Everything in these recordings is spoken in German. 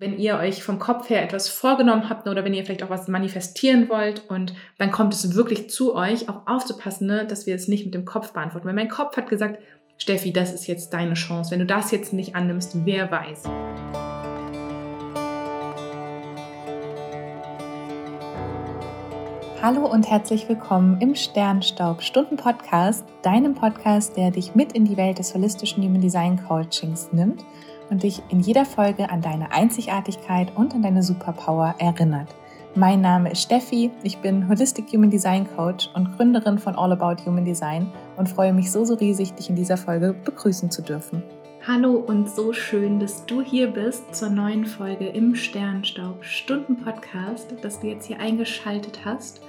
wenn ihr euch vom Kopf her etwas vorgenommen habt oder wenn ihr vielleicht auch was manifestieren wollt und dann kommt es wirklich zu euch, auch aufzupassen, ne, dass wir es nicht mit dem Kopf beantworten. Weil mein Kopf hat gesagt, Steffi, das ist jetzt deine Chance. Wenn du das jetzt nicht annimmst, wer weiß. Hallo und herzlich willkommen im Sternstaub Stunden Podcast, deinem Podcast, der dich mit in die Welt des holistischen Human Design Coachings nimmt und dich in jeder Folge an deine Einzigartigkeit und an deine Superpower erinnert. Mein Name ist Steffi, ich bin Holistic Human Design Coach und Gründerin von All About Human Design und freue mich so, so riesig, dich in dieser Folge begrüßen zu dürfen. Hallo und so schön, dass du hier bist zur neuen Folge im Sternstaub Stunden Podcast, dass du jetzt hier eingeschaltet hast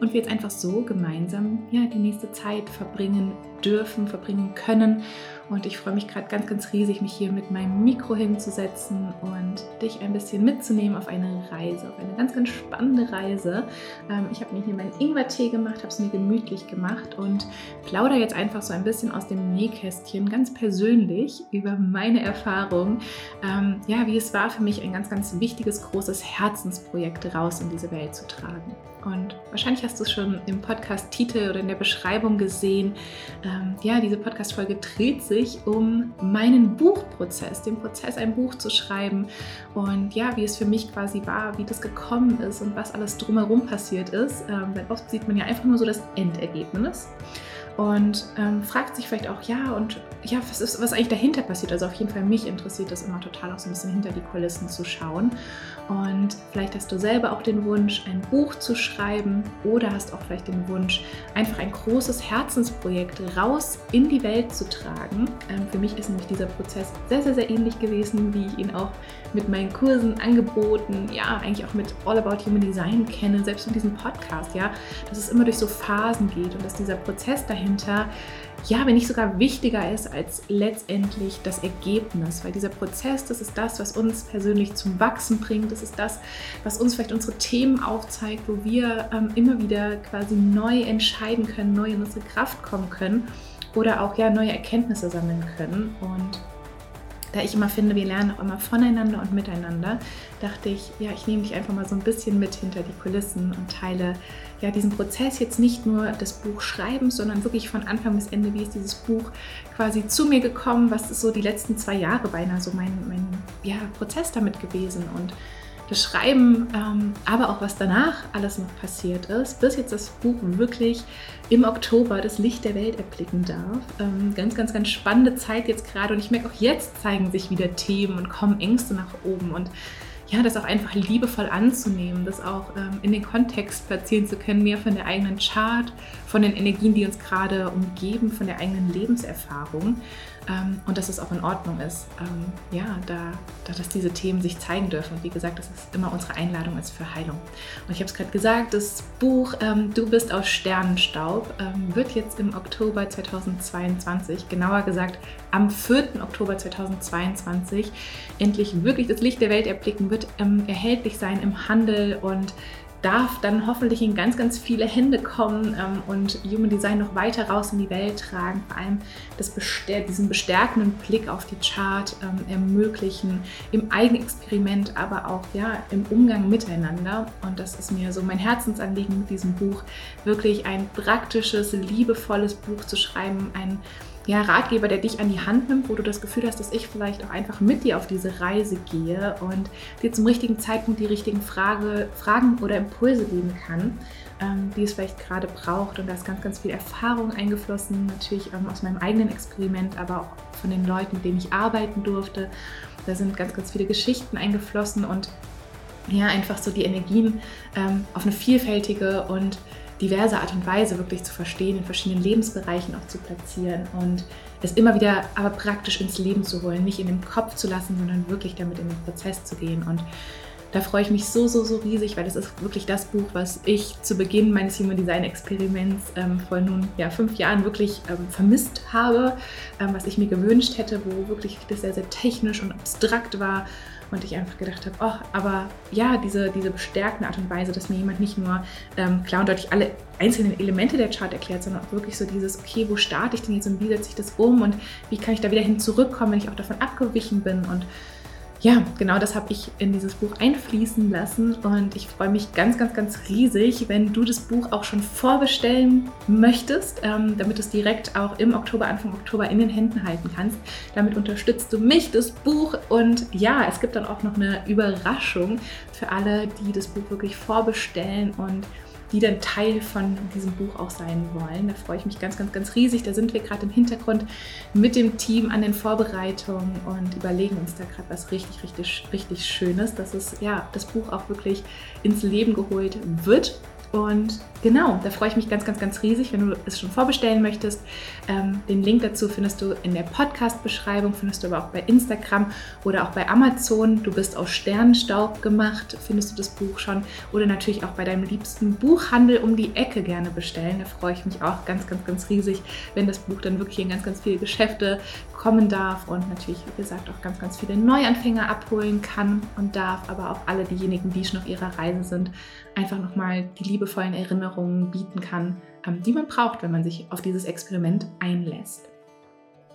und wir jetzt einfach so gemeinsam ja, die nächste Zeit verbringen dürfen, verbringen können und ich freue mich gerade ganz, ganz riesig, mich hier mit meinem Mikro hinzusetzen und dich ein bisschen mitzunehmen auf eine Reise, auf eine ganz, ganz spannende Reise. Ähm, ich habe mir hier meinen Ingwertee gemacht, habe es mir gemütlich gemacht und plaudere jetzt einfach so ein bisschen aus dem Nähkästchen, ganz persönlich über meine Erfahrung. Ähm, ja, wie es war für mich, ein ganz, ganz wichtiges, großes Herzensprojekt raus in diese Welt zu tragen. Und wahrscheinlich hast du es schon im Podcast-Titel oder in der Beschreibung gesehen. Ähm, ja, diese Podcast-Folge dreht sich um meinen Buchprozess, den Prozess, ein Buch zu schreiben. Und ja, wie es für mich quasi war, wie das gekommen ist und was alles drumherum passiert ist. Ähm, weil oft sieht man ja einfach nur so das Endergebnis und ähm, fragt sich vielleicht auch, ja, und ja, was ist, was eigentlich dahinter passiert? Also auf jeden Fall mich interessiert das immer total auch so ein bisschen hinter die Kulissen zu schauen. Und vielleicht hast du selber auch den Wunsch, ein Buch zu schreiben oder hast auch vielleicht den Wunsch, einfach ein großes Herzensprojekt raus in die Welt zu tragen. Ähm, für mich ist nämlich dieser Prozess sehr, sehr, sehr ähnlich gewesen, wie ich ihn auch mit meinen Kursen angeboten, ja, eigentlich auch mit All About Human Design kenne, selbst mit diesem Podcast, ja, dass es immer durch so Phasen geht und dass dieser Prozess dahinter ja, wenn nicht sogar wichtiger ist als letztendlich das Ergebnis, weil dieser Prozess, das ist das, was uns persönlich zum Wachsen bringt, das ist das, was uns vielleicht unsere Themen aufzeigt, wo wir ähm, immer wieder quasi neu entscheiden können, neu in unsere Kraft kommen können oder auch ja neue Erkenntnisse sammeln können. Und da ich immer finde, wir lernen auch immer voneinander und miteinander, dachte ich, ja, ich nehme dich einfach mal so ein bisschen mit hinter die Kulissen und teile ja diesen Prozess jetzt nicht nur das Buch schreiben, sondern wirklich von Anfang bis Ende, wie ist dieses Buch quasi zu mir gekommen, was ist so die letzten zwei Jahre beinahe so mein, mein ja, Prozess damit gewesen und das Schreiben, ähm, aber auch was danach alles noch passiert ist, bis jetzt das Buch wirklich im Oktober das Licht der Welt erblicken darf. Ähm, ganz, ganz, ganz spannende Zeit jetzt gerade. Und ich merke auch jetzt zeigen sich wieder Themen und kommen Ängste nach oben. Und ja, das auch einfach liebevoll anzunehmen, das auch ähm, in den Kontext platzieren zu können, mehr von der eigenen Chart, von den Energien, die uns gerade umgeben, von der eigenen Lebenserfahrung ähm, und dass es auch in Ordnung ist, ähm, ja, da, da, dass diese Themen sich zeigen dürfen. Und wie gesagt, das ist immer unsere Einladung als für Heilung. Und ich habe es gerade gesagt, das Buch ähm, Du bist aus Sternenstaub ähm, wird jetzt im Oktober 2022, genauer gesagt am 4. Oktober 2022, endlich wirklich das Licht der Welt erblicken, wird ähm, erhältlich sein im Handel und darf dann hoffentlich in ganz, ganz viele Hände kommen ähm, und Human Design noch weiter raus in die Welt tragen. Vor allem bestär diesen bestärkenden Blick auf die Chart ähm, ermöglichen, im Eigenexperiment, aber auch ja, im Umgang miteinander. Und das ist mir so mein Herzensanliegen mit diesem Buch, wirklich ein praktisches, liebevolles Buch zu schreiben, ein ja, Ratgeber, der dich an die Hand nimmt, wo du das Gefühl hast, dass ich vielleicht auch einfach mit dir auf diese Reise gehe und dir zum richtigen Zeitpunkt die richtigen Frage, Fragen oder Impulse geben kann, ähm, die es vielleicht gerade braucht. Und da ist ganz, ganz viel Erfahrung eingeflossen, natürlich ähm, aus meinem eigenen Experiment, aber auch von den Leuten, mit denen ich arbeiten durfte. Da sind ganz, ganz viele Geschichten eingeflossen und ja, einfach so die Energien ähm, auf eine vielfältige und diverse Art und Weise wirklich zu verstehen, in verschiedenen Lebensbereichen auch zu platzieren und es immer wieder aber praktisch ins Leben zu holen, nicht in den Kopf zu lassen, sondern wirklich damit in den Prozess zu gehen. Und da freue ich mich so, so, so riesig, weil das ist wirklich das Buch, was ich zu Beginn meines Human Design Experiments ähm, vor nun ja, fünf Jahren wirklich ähm, vermisst habe, ähm, was ich mir gewünscht hätte, wo wirklich das sehr, sehr technisch und abstrakt war und ich einfach gedacht habe, oh, aber ja, diese, diese bestärkende Art und Weise, dass mir jemand nicht nur ähm, klar und deutlich alle einzelnen Elemente der Chart erklärt, sondern auch wirklich so dieses, okay, wo starte ich denn jetzt und wie setze ich das um und wie kann ich da wieder hin zurückkommen, wenn ich auch davon abgewichen bin und ja, genau das habe ich in dieses Buch einfließen lassen und ich freue mich ganz, ganz, ganz riesig, wenn du das Buch auch schon vorbestellen möchtest, ähm, damit du es direkt auch im Oktober, Anfang Oktober in den Händen halten kannst. Damit unterstützt du mich, das Buch und ja, es gibt dann auch noch eine Überraschung für alle, die das Buch wirklich vorbestellen und die dann Teil von diesem Buch auch sein wollen. Da freue ich mich ganz, ganz, ganz riesig. Da sind wir gerade im Hintergrund mit dem Team an den Vorbereitungen und überlegen uns da gerade was richtig, richtig, richtig Schönes, dass es ja das Buch auch wirklich ins Leben geholt wird. Und genau, da freue ich mich ganz, ganz, ganz riesig, wenn du es schon vorbestellen möchtest. Ähm, den Link dazu findest du in der Podcast-Beschreibung, findest du aber auch bei Instagram oder auch bei Amazon. Du bist aus Sternenstaub gemacht, findest du das Buch schon. Oder natürlich auch bei deinem liebsten Buchhandel um die Ecke gerne bestellen. Da freue ich mich auch ganz, ganz, ganz riesig, wenn das Buch dann wirklich in ganz, ganz viele Geschäfte kommen darf und natürlich, wie gesagt, auch ganz, ganz viele Neuanfänger abholen kann und darf, aber auch alle diejenigen, die schon auf ihrer Reise sind, einfach nochmal die liebevollen Erinnerungen bieten kann, ähm, die man braucht, wenn man sich auf dieses Experiment einlässt.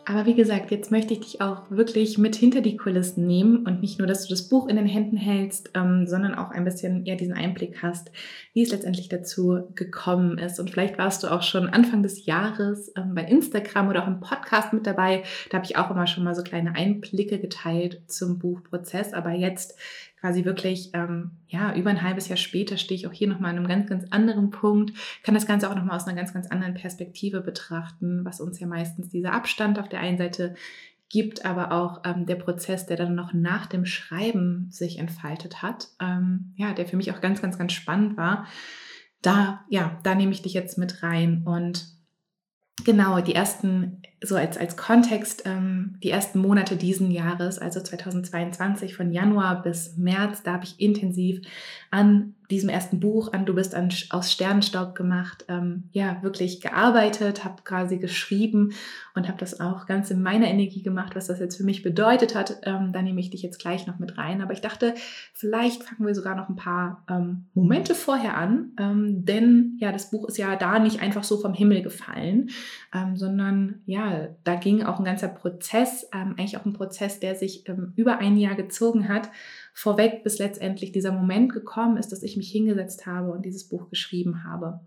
Aber wie gesagt, jetzt möchte ich dich auch wirklich mit hinter die Kulissen nehmen und nicht nur, dass du das Buch in den Händen hältst, ähm, sondern auch ein bisschen ja, diesen Einblick hast, wie es letztendlich dazu gekommen ist. Und vielleicht warst du auch schon Anfang des Jahres ähm, bei Instagram oder auch im Podcast mit dabei. Da habe ich auch immer schon mal so kleine Einblicke geteilt zum Buchprozess. Aber jetzt quasi wirklich, ähm, ja, über ein halbes Jahr später stehe ich auch hier nochmal an einem ganz, ganz anderen Punkt, kann das Ganze auch nochmal aus einer ganz, ganz anderen Perspektive betrachten, was uns ja meistens dieser Abstand auf der einen Seite gibt, aber auch ähm, der Prozess, der dann noch nach dem Schreiben sich entfaltet hat, ähm, ja, der für mich auch ganz, ganz, ganz spannend war. Da, ja, da nehme ich dich jetzt mit rein und genau die ersten so als, als Kontext, ähm, die ersten Monate diesen Jahres, also 2022 von Januar bis März, da habe ich intensiv an diesem ersten Buch, an Du bist an, aus Sternenstaub gemacht, ähm, ja, wirklich gearbeitet, habe quasi geschrieben und habe das auch ganz in meiner Energie gemacht, was das jetzt für mich bedeutet hat. Ähm, da nehme ich dich jetzt gleich noch mit rein. Aber ich dachte, vielleicht fangen wir sogar noch ein paar ähm, Momente vorher an, ähm, denn ja, das Buch ist ja da nicht einfach so vom Himmel gefallen, ähm, sondern ja, da ging auch ein ganzer Prozess, ähm, eigentlich auch ein Prozess, der sich ähm, über ein Jahr gezogen hat, vorweg, bis letztendlich dieser Moment gekommen ist, dass ich mich hingesetzt habe und dieses Buch geschrieben habe.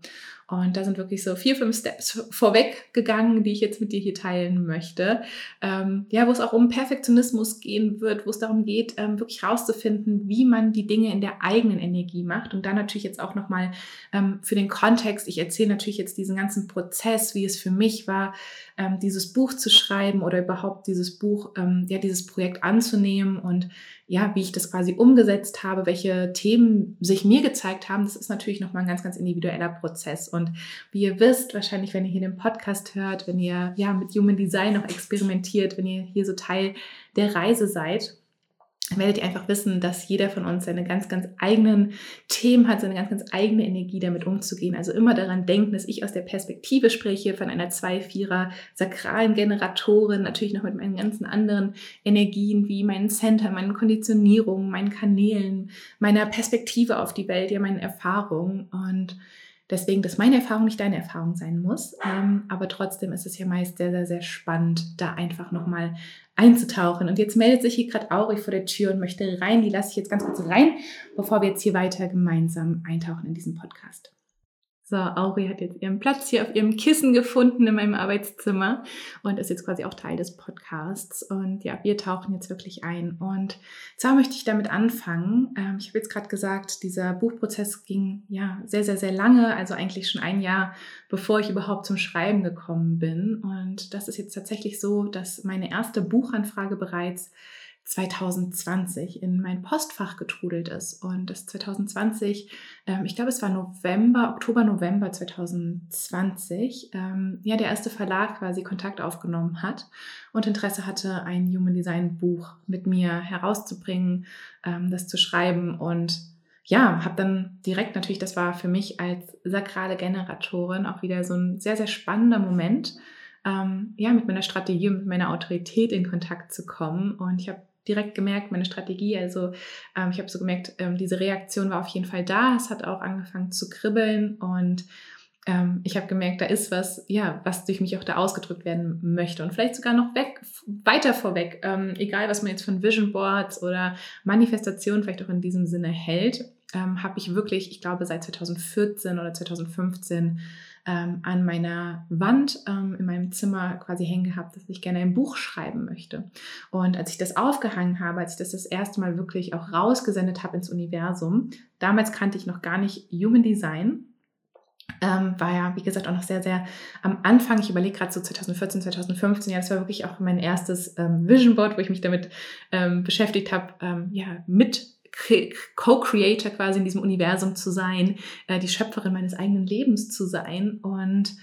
Und da sind wirklich so vier, fünf Steps vorweg gegangen, die ich jetzt mit dir hier teilen möchte. Ähm, ja, wo es auch um Perfektionismus gehen wird, wo es darum geht, ähm, wirklich rauszufinden, wie man die Dinge in der eigenen Energie macht. Und dann natürlich jetzt auch nochmal ähm, für den Kontext. Ich erzähle natürlich jetzt diesen ganzen Prozess, wie es für mich war, ähm, dieses Buch zu schreiben oder überhaupt dieses Buch, ähm, ja, dieses Projekt anzunehmen und ja, wie ich das quasi umgesetzt habe, welche Themen sich mir gezeigt haben, das ist natürlich nochmal ein ganz, ganz individueller Prozess. Und wie ihr wisst, wahrscheinlich, wenn ihr hier den Podcast hört, wenn ihr ja mit Human Design noch experimentiert, wenn ihr hier so Teil der Reise seid, werdet ihr einfach wissen, dass jeder von uns seine ganz, ganz eigenen Themen hat, seine ganz, ganz eigene Energie damit umzugehen. Also immer daran denken, dass ich aus der Perspektive spreche von einer zwei-vierer sakralen Generatorin, natürlich noch mit meinen ganzen anderen Energien wie meinen Center, meinen Konditionierungen, meinen Kanälen, meiner Perspektive auf die Welt, ja meinen Erfahrungen und Deswegen, dass meine Erfahrung nicht deine Erfahrung sein muss. Ähm, aber trotzdem ist es ja meist sehr, sehr, sehr spannend, da einfach nochmal einzutauchen. Und jetzt meldet sich hier gerade Auri vor der Tür und möchte rein. Die lasse ich jetzt ganz kurz rein, bevor wir jetzt hier weiter gemeinsam eintauchen in diesen Podcast. So, Auri hat jetzt ihren Platz hier auf ihrem Kissen gefunden in meinem Arbeitszimmer und ist jetzt quasi auch Teil des Podcasts. Und ja, wir tauchen jetzt wirklich ein. Und zwar möchte ich damit anfangen. Ähm, ich habe jetzt gerade gesagt, dieser Buchprozess ging ja sehr, sehr, sehr lange, also eigentlich schon ein Jahr, bevor ich überhaupt zum Schreiben gekommen bin. Und das ist jetzt tatsächlich so, dass meine erste Buchanfrage bereits 2020 in mein Postfach getrudelt ist. Und das 2020, ähm, ich glaube, es war November, Oktober, November 2020, ähm, ja, der erste Verlag quasi Kontakt aufgenommen hat und Interesse hatte, ein Human Design Buch mit mir herauszubringen, ähm, das zu schreiben und ja, habe dann direkt natürlich, das war für mich als sakrale Generatorin auch wieder so ein sehr, sehr spannender Moment, ähm, ja, mit meiner Strategie und mit meiner Autorität in Kontakt zu kommen. Und ich habe direkt gemerkt, meine Strategie. Also ähm, ich habe so gemerkt, ähm, diese Reaktion war auf jeden Fall da. Es hat auch angefangen zu kribbeln und ähm, ich habe gemerkt, da ist was, ja, was durch mich auch da ausgedrückt werden möchte und vielleicht sogar noch weg, weiter vorweg, ähm, egal was man jetzt von Vision Boards oder Manifestation vielleicht auch in diesem Sinne hält, ähm, habe ich wirklich, ich glaube seit 2014 oder 2015 ähm, an meiner Wand ähm, in meinem Zimmer quasi hängen gehabt, dass ich gerne ein Buch schreiben möchte. Und als ich das aufgehangen habe, als ich das das erste Mal wirklich auch rausgesendet habe ins Universum, damals kannte ich noch gar nicht Human Design, ähm, war ja, wie gesagt, auch noch sehr, sehr am Anfang. Ich überlege gerade so 2014, 2015, ja, das war wirklich auch mein erstes ähm, Vision Board, wo ich mich damit ähm, beschäftigt habe, ähm, ja, mit Co-Creator quasi in diesem Universum zu sein, äh, die Schöpferin meines eigenen Lebens zu sein und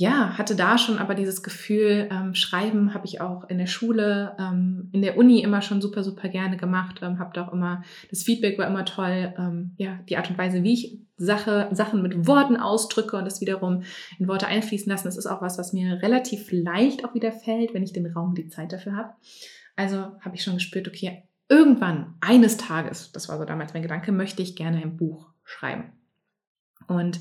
ja, hatte da schon aber dieses Gefühl, ähm, Schreiben habe ich auch in der Schule, ähm, in der Uni immer schon super, super gerne gemacht, ähm, habe da auch immer, das Feedback war immer toll, ähm, ja, die Art und Weise, wie ich Sache, Sachen mit Worten ausdrücke und das wiederum in Worte einfließen lassen, das ist auch was, was mir relativ leicht auch wieder fällt, wenn ich den Raum, die Zeit dafür habe. Also habe ich schon gespürt, okay, irgendwann, eines Tages, das war so damals mein Gedanke, möchte ich gerne ein Buch schreiben. Und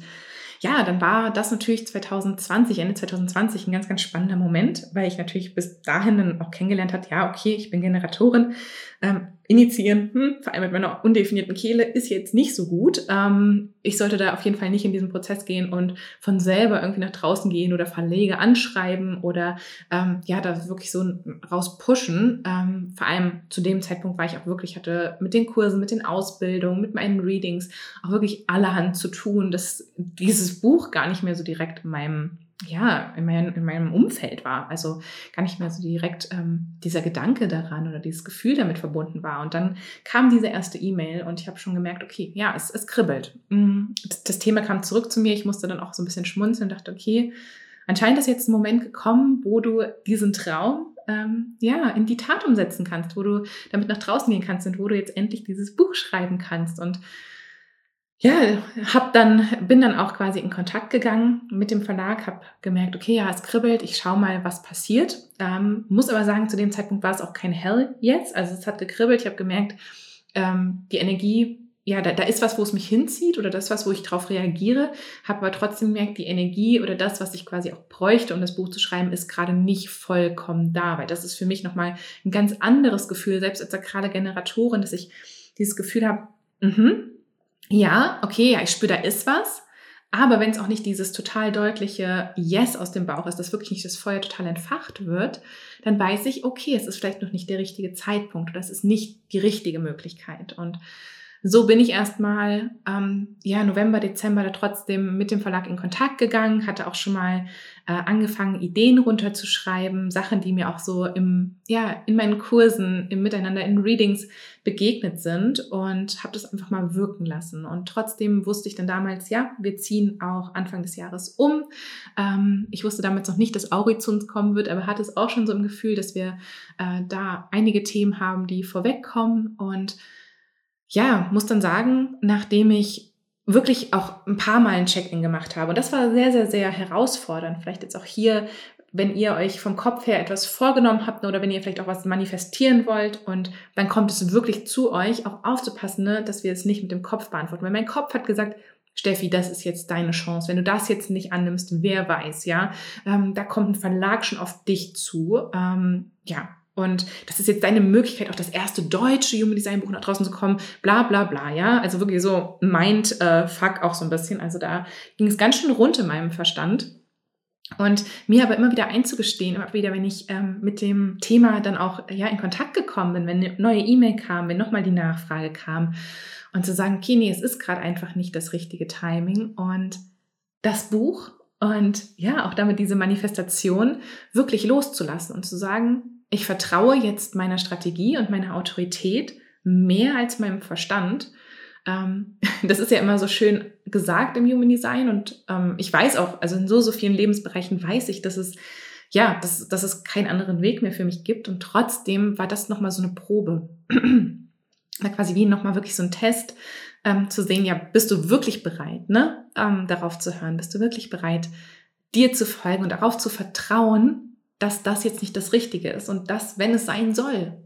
ja, dann war das natürlich 2020, Ende 2020 ein ganz, ganz spannender Moment, weil ich natürlich bis dahin dann auch kennengelernt hat, ja, okay, ich bin Generatorin, ähm, initiieren, hm, vor allem mit meiner undefinierten Kehle, ist jetzt nicht so gut. Ähm, ich sollte da auf jeden Fall nicht in diesen Prozess gehen und von selber irgendwie nach draußen gehen oder Verlege anschreiben oder ähm, ja, da wirklich so raus pushen. Ähm, vor allem zu dem Zeitpunkt war ich auch wirklich, hatte mit den Kursen, mit den Ausbildungen, mit meinen Readings auch wirklich allerhand zu tun, dass dieses Buch gar nicht mehr so direkt in meinem ja, in, mein, in meinem Umfeld war. Also gar nicht mehr so direkt ähm, dieser Gedanke daran oder dieses Gefühl damit verbunden war. Und dann kam diese erste E-Mail und ich habe schon gemerkt, okay, ja, es, es kribbelt. Mm, das, das, Thema kam zurück zu mir. Ich musste dann auch so ein bisschen schmunzeln und dachte, okay, anscheinend ist jetzt ein Moment gekommen, wo du diesen Traum ähm, ja, in die Tat umsetzen kannst, wo du damit nach draußen gehen kannst und wo du jetzt endlich dieses Buch schreiben kannst. Und ja, hab dann, bin dann auch quasi in Kontakt gegangen mit dem Verlag, habe gemerkt, okay, ja, es kribbelt, ich schau mal, was passiert. Ähm, muss aber sagen, zu dem Zeitpunkt war es auch kein Hell jetzt. Also es hat gekribbelt, ich habe gemerkt, ähm, die Energie, ja, da, da ist was, wo es mich hinzieht oder das was, wo ich drauf reagiere, habe aber trotzdem gemerkt, die Energie oder das, was ich quasi auch bräuchte, um das Buch zu schreiben, ist gerade nicht vollkommen da, weil das ist für mich nochmal ein ganz anderes Gefühl, selbst als sakrale Generatorin, dass ich dieses Gefühl habe, mhm, ja, okay, ja, ich spüre, da ist was. Aber wenn es auch nicht dieses total deutliche Yes aus dem Bauch ist, dass wirklich nicht das Feuer total entfacht wird, dann weiß ich, okay, es ist vielleicht noch nicht der richtige Zeitpunkt oder es ist nicht die richtige Möglichkeit. Und so bin ich erstmal ähm, ja November, Dezember da trotzdem mit dem Verlag in Kontakt gegangen, hatte auch schon mal äh, angefangen Ideen runterzuschreiben, Sachen, die mir auch so im ja in meinen Kursen im Miteinander in Readings begegnet sind und habe das einfach mal wirken lassen. Und trotzdem wusste ich dann damals, ja, wir ziehen auch Anfang des Jahres um. Ähm, ich wusste damals noch nicht, dass Auri kommen wird, aber hatte es auch schon so im Gefühl, dass wir äh, da einige Themen haben, die vorwegkommen und ja, muss dann sagen, nachdem ich wirklich auch ein paar Mal ein Check-in gemacht habe, und das war sehr, sehr, sehr herausfordernd, vielleicht jetzt auch hier, wenn ihr euch vom Kopf her etwas vorgenommen habt oder wenn ihr vielleicht auch was manifestieren wollt und dann kommt es wirklich zu euch, auch aufzupassen, ne, dass wir es nicht mit dem Kopf beantworten. Weil mein Kopf hat gesagt, Steffi, das ist jetzt deine Chance. Wenn du das jetzt nicht annimmst, wer weiß, ja, ähm, da kommt ein Verlag schon auf dich zu. Ähm, ja, und das ist jetzt deine Möglichkeit, auch das erste deutsche Human Design Buch nach draußen zu kommen, bla bla bla, ja. Also wirklich so Mind äh, Fuck auch so ein bisschen. Also da ging es ganz schön rund in meinem Verstand. Und mir aber immer wieder einzugestehen, immer wieder, wenn ich ähm, mit dem Thema dann auch ja, in Kontakt gekommen bin, wenn eine neue E-Mail kam, wenn nochmal die Nachfrage kam und zu sagen, okay, nee, es ist gerade einfach nicht das richtige Timing und das Buch und ja, auch damit diese Manifestation wirklich loszulassen und zu sagen, ich vertraue jetzt meiner Strategie und meiner Autorität mehr als meinem Verstand. Ähm, das ist ja immer so schön gesagt im Human Design und ähm, ich weiß auch, also in so, so vielen Lebensbereichen weiß ich, dass es, ja, dass, dass es keinen anderen Weg mehr für mich gibt und trotzdem war das nochmal so eine Probe. quasi wie nochmal wirklich so ein Test, ähm, zu sehen, ja, bist du wirklich bereit, ne, ähm, darauf zu hören? Bist du wirklich bereit, dir zu folgen und darauf zu vertrauen, dass das jetzt nicht das Richtige ist und dass, wenn es sein soll,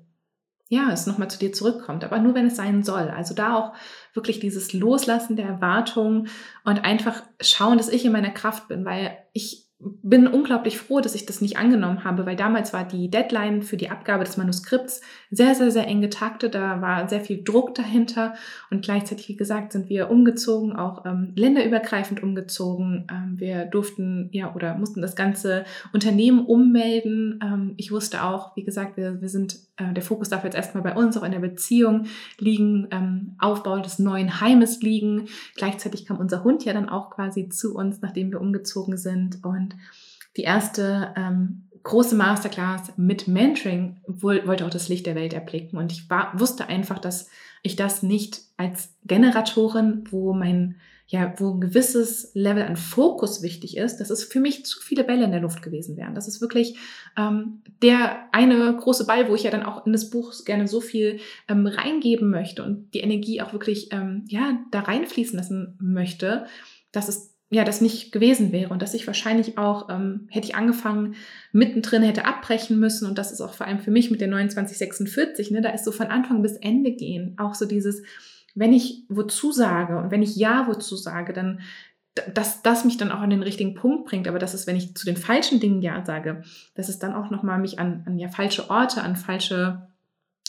ja, es nochmal zu dir zurückkommt, aber nur wenn es sein soll. Also da auch wirklich dieses Loslassen der Erwartungen und einfach schauen, dass ich in meiner Kraft bin, weil ich bin unglaublich froh, dass ich das nicht angenommen habe, weil damals war die Deadline für die Abgabe des Manuskripts sehr, sehr, sehr eng getaktet. Da war sehr viel Druck dahinter und gleichzeitig, wie gesagt, sind wir umgezogen, auch ähm, länderübergreifend umgezogen. Ähm, wir durften ja oder mussten das ganze Unternehmen ummelden. Ähm, ich wusste auch, wie gesagt, wir, wir sind, äh, der Fokus darf jetzt erstmal bei uns auch in der Beziehung liegen, ähm, Aufbau des neuen Heimes liegen. Gleichzeitig kam unser Hund ja dann auch quasi zu uns, nachdem wir umgezogen sind und die erste ähm, große Masterclass mit Mentoring wollte auch das Licht der Welt erblicken. Und ich war, wusste einfach, dass ich das nicht als Generatorin, wo mein, ja, wo ein gewisses Level an Fokus wichtig ist, dass es für mich zu viele Bälle in der Luft gewesen wären. Das ist wirklich ähm, der eine große Ball, wo ich ja dann auch in das Buch gerne so viel ähm, reingeben möchte und die Energie auch wirklich ähm, ja, da reinfließen lassen möchte, dass es ja, das nicht gewesen wäre und dass ich wahrscheinlich auch, ähm, hätte ich angefangen, mittendrin hätte abbrechen müssen und das ist auch vor allem für mich mit der 2946, ne, da ist so von Anfang bis Ende gehen, auch so dieses, wenn ich wozu sage und wenn ich Ja wozu sage, dann, dass das mich dann auch an den richtigen Punkt bringt, aber das ist, wenn ich zu den falschen Dingen Ja sage, dass es dann auch nochmal mich an, an ja falsche Orte, an falsche,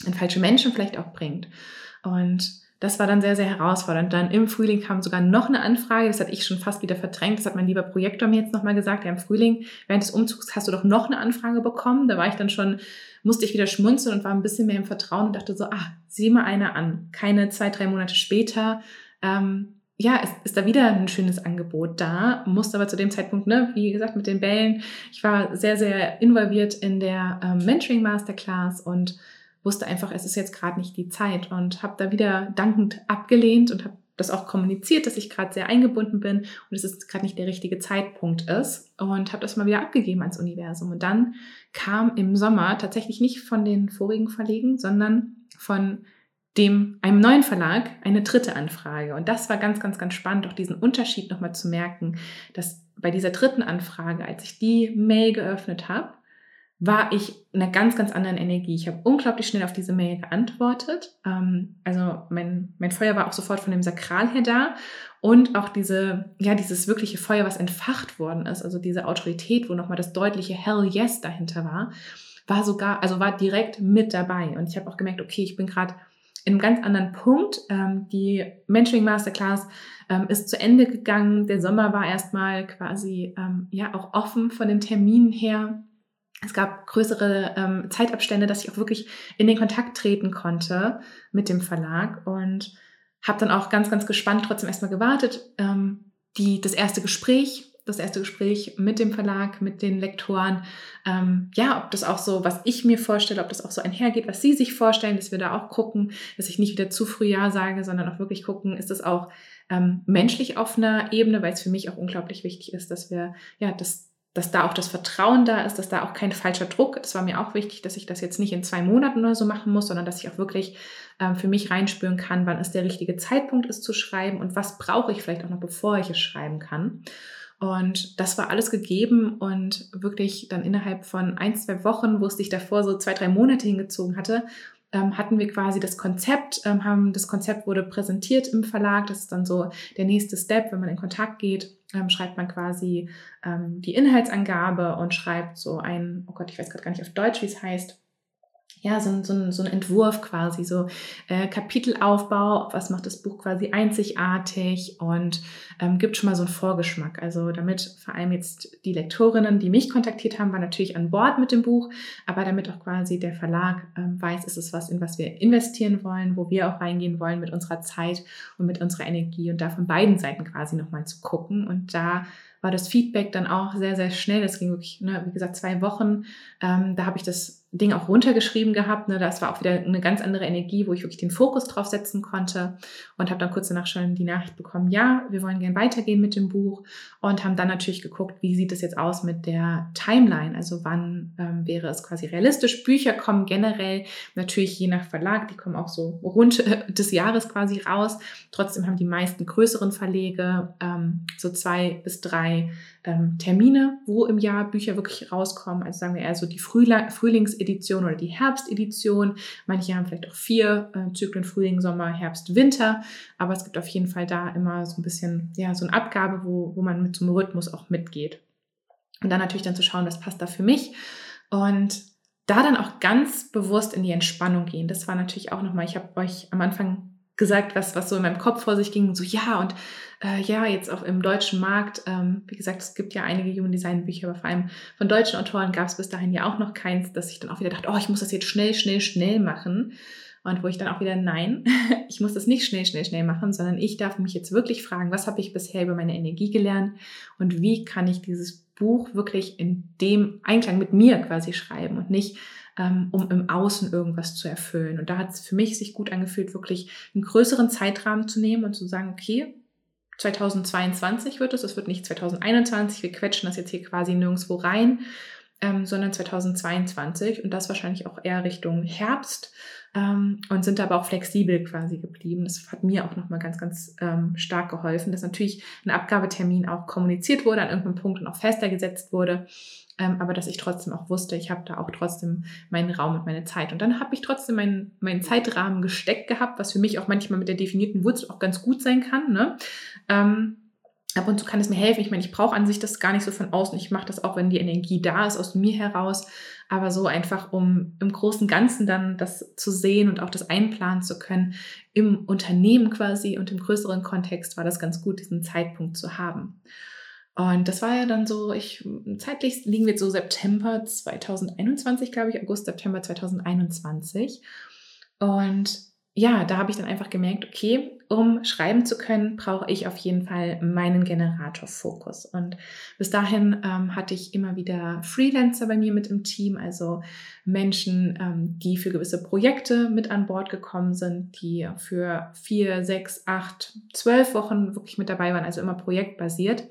an falsche Menschen vielleicht auch bringt. Und das war dann sehr, sehr herausfordernd. Dann im Frühling kam sogar noch eine Anfrage, das hatte ich schon fast wieder verdrängt, das hat mein lieber Projektor mir jetzt nochmal gesagt, ja im Frühling, während des Umzugs hast du doch noch eine Anfrage bekommen. Da war ich dann schon, musste ich wieder schmunzeln und war ein bisschen mehr im Vertrauen und dachte so, ah, sieh mal eine an. Keine zwei, drei Monate später, ähm, ja, ist, ist da wieder ein schönes Angebot da, musste aber zu dem Zeitpunkt, ne, wie gesagt, mit den Bällen, ich war sehr, sehr involviert in der ähm, Mentoring Masterclass und wusste einfach, es ist jetzt gerade nicht die Zeit und habe da wieder dankend abgelehnt und habe das auch kommuniziert, dass ich gerade sehr eingebunden bin und es ist gerade nicht der richtige Zeitpunkt ist und habe das mal wieder abgegeben ans Universum. Und dann kam im Sommer tatsächlich nicht von den vorigen Verlegen, sondern von dem, einem neuen Verlag eine dritte Anfrage. Und das war ganz, ganz, ganz spannend, auch diesen Unterschied nochmal zu merken, dass bei dieser dritten Anfrage, als ich die Mail geöffnet habe, war ich in einer ganz, ganz anderen Energie. Ich habe unglaublich schnell auf diese Mail geantwortet. Ähm, also mein, mein Feuer war auch sofort von dem Sakral her da und auch diese, ja, dieses wirkliche Feuer, was entfacht worden ist, also diese Autorität, wo nochmal das deutliche Hell Yes dahinter war, war sogar, also war direkt mit dabei. Und ich habe auch gemerkt, okay, ich bin gerade in einem ganz anderen Punkt. Ähm, die Mentoring Masterclass ähm, ist zu Ende gegangen. Der Sommer war erstmal quasi ähm, ja auch offen von den Terminen her. Es gab größere ähm, Zeitabstände, dass ich auch wirklich in den Kontakt treten konnte mit dem Verlag und habe dann auch ganz, ganz gespannt trotzdem erstmal gewartet. Ähm, die, das erste Gespräch, das erste Gespräch mit dem Verlag, mit den Lektoren, ähm, ja, ob das auch so, was ich mir vorstelle, ob das auch so einhergeht, was sie sich vorstellen, dass wir da auch gucken, dass ich nicht wieder zu früh Ja sage, sondern auch wirklich gucken, ist das auch ähm, menschlich auf einer Ebene, weil es für mich auch unglaublich wichtig ist, dass wir ja das dass da auch das Vertrauen da ist, dass da auch kein falscher Druck, das war mir auch wichtig, dass ich das jetzt nicht in zwei Monaten oder so machen muss, sondern dass ich auch wirklich ähm, für mich reinspüren kann, wann ist der richtige Zeitpunkt, es zu schreiben und was brauche ich vielleicht auch noch, bevor ich es schreiben kann. Und das war alles gegeben und wirklich dann innerhalb von ein, zwei Wochen, wo es sich davor so zwei, drei Monate hingezogen hatte, ähm, hatten wir quasi das Konzept, ähm, haben das Konzept wurde präsentiert im Verlag. Das ist dann so der nächste Step, wenn man in Kontakt geht, ähm, schreibt man quasi ähm, die Inhaltsangabe und schreibt so ein, oh Gott, ich weiß gerade gar nicht auf Deutsch, wie es heißt, ja, so, so, so ein Entwurf quasi, so äh, Kapitelaufbau, was macht das Buch quasi einzigartig und ähm, gibt schon mal so einen Vorgeschmack. Also damit vor allem jetzt die Lektorinnen, die mich kontaktiert haben, waren natürlich an Bord mit dem Buch, aber damit auch quasi der Verlag ähm, weiß, ist es was, in was wir investieren wollen, wo wir auch reingehen wollen mit unserer Zeit und mit unserer Energie und da von beiden Seiten quasi nochmal zu gucken und da war das Feedback dann auch sehr, sehr schnell. Das ging wirklich, ne, wie gesagt, zwei Wochen. Ähm, da habe ich das Ding auch runtergeschrieben gehabt. Ne? Das war auch wieder eine ganz andere Energie, wo ich wirklich den Fokus drauf setzen konnte und habe dann kurz danach schon die Nachricht bekommen, ja, wir wollen gern weitergehen mit dem Buch und haben dann natürlich geguckt, wie sieht es jetzt aus mit der Timeline, also wann ähm, wäre es quasi realistisch. Bücher kommen generell natürlich je nach Verlag, die kommen auch so rund des Jahres quasi raus. Trotzdem haben die meisten größeren Verlege ähm, so zwei bis drei ähm, Termine, wo im Jahr Bücher wirklich rauskommen. Also sagen wir eher so die Frühlings Frühlingsedition oder die Herbstedition. Manche haben vielleicht auch vier äh, Zyklen Frühling, Sommer, Herbst, Winter. Aber es gibt auf jeden Fall da immer so ein bisschen, ja, so eine Abgabe, wo, wo man mit so einem Rhythmus auch mitgeht. Und dann natürlich dann zu schauen, was passt da für mich. Und da dann auch ganz bewusst in die Entspannung gehen. Das war natürlich auch nochmal, ich habe euch am Anfang gesagt, was, was so in meinem Kopf vor sich ging. So, ja, und äh, ja, jetzt auch im deutschen Markt, ähm, wie gesagt, es gibt ja einige Human Design Bücher, aber vor allem von deutschen Autoren gab es bis dahin ja auch noch keins, dass ich dann auch wieder dachte, oh, ich muss das jetzt schnell, schnell, schnell machen. Und wo ich dann auch wieder, nein, ich muss das nicht schnell, schnell, schnell machen, sondern ich darf mich jetzt wirklich fragen, was habe ich bisher über meine Energie gelernt und wie kann ich dieses Buch wirklich in dem Einklang mit mir quasi schreiben und nicht ähm, um im Außen irgendwas zu erfüllen. Und da hat es für mich sich gut angefühlt, wirklich einen größeren Zeitrahmen zu nehmen und zu sagen, okay, 2022 wird es, es wird nicht 2021, wir quetschen das jetzt hier quasi nirgendwo rein, ähm, sondern 2022 und das wahrscheinlich auch eher Richtung Herbst ähm, und sind aber auch flexibel quasi geblieben. Das hat mir auch nochmal ganz, ganz ähm, stark geholfen, dass natürlich ein Abgabetermin auch kommuniziert wurde an irgendeinem Punkt und auch fester gesetzt wurde ähm, aber dass ich trotzdem auch wusste, ich habe da auch trotzdem meinen Raum und meine Zeit. Und dann habe ich trotzdem meinen, meinen Zeitrahmen gesteckt gehabt, was für mich auch manchmal mit der definierten Wurzel auch ganz gut sein kann. Ne? Ähm, ab und zu kann es mir helfen. Ich meine, ich brauche an sich das gar nicht so von außen. Ich mache das auch, wenn die Energie da ist, aus mir heraus. Aber so einfach, um im großen Ganzen dann das zu sehen und auch das einplanen zu können, im Unternehmen quasi und im größeren Kontext war das ganz gut, diesen Zeitpunkt zu haben. Und das war ja dann so, ich, zeitlich liegen wir jetzt so September 2021, glaube ich, August, September 2021. Und ja, da habe ich dann einfach gemerkt, okay, um schreiben zu können, brauche ich auf jeden Fall meinen Generator-Fokus. Und bis dahin ähm, hatte ich immer wieder Freelancer bei mir mit im Team, also Menschen, ähm, die für gewisse Projekte mit an Bord gekommen sind, die für vier, sechs, acht, zwölf Wochen wirklich mit dabei waren, also immer projektbasiert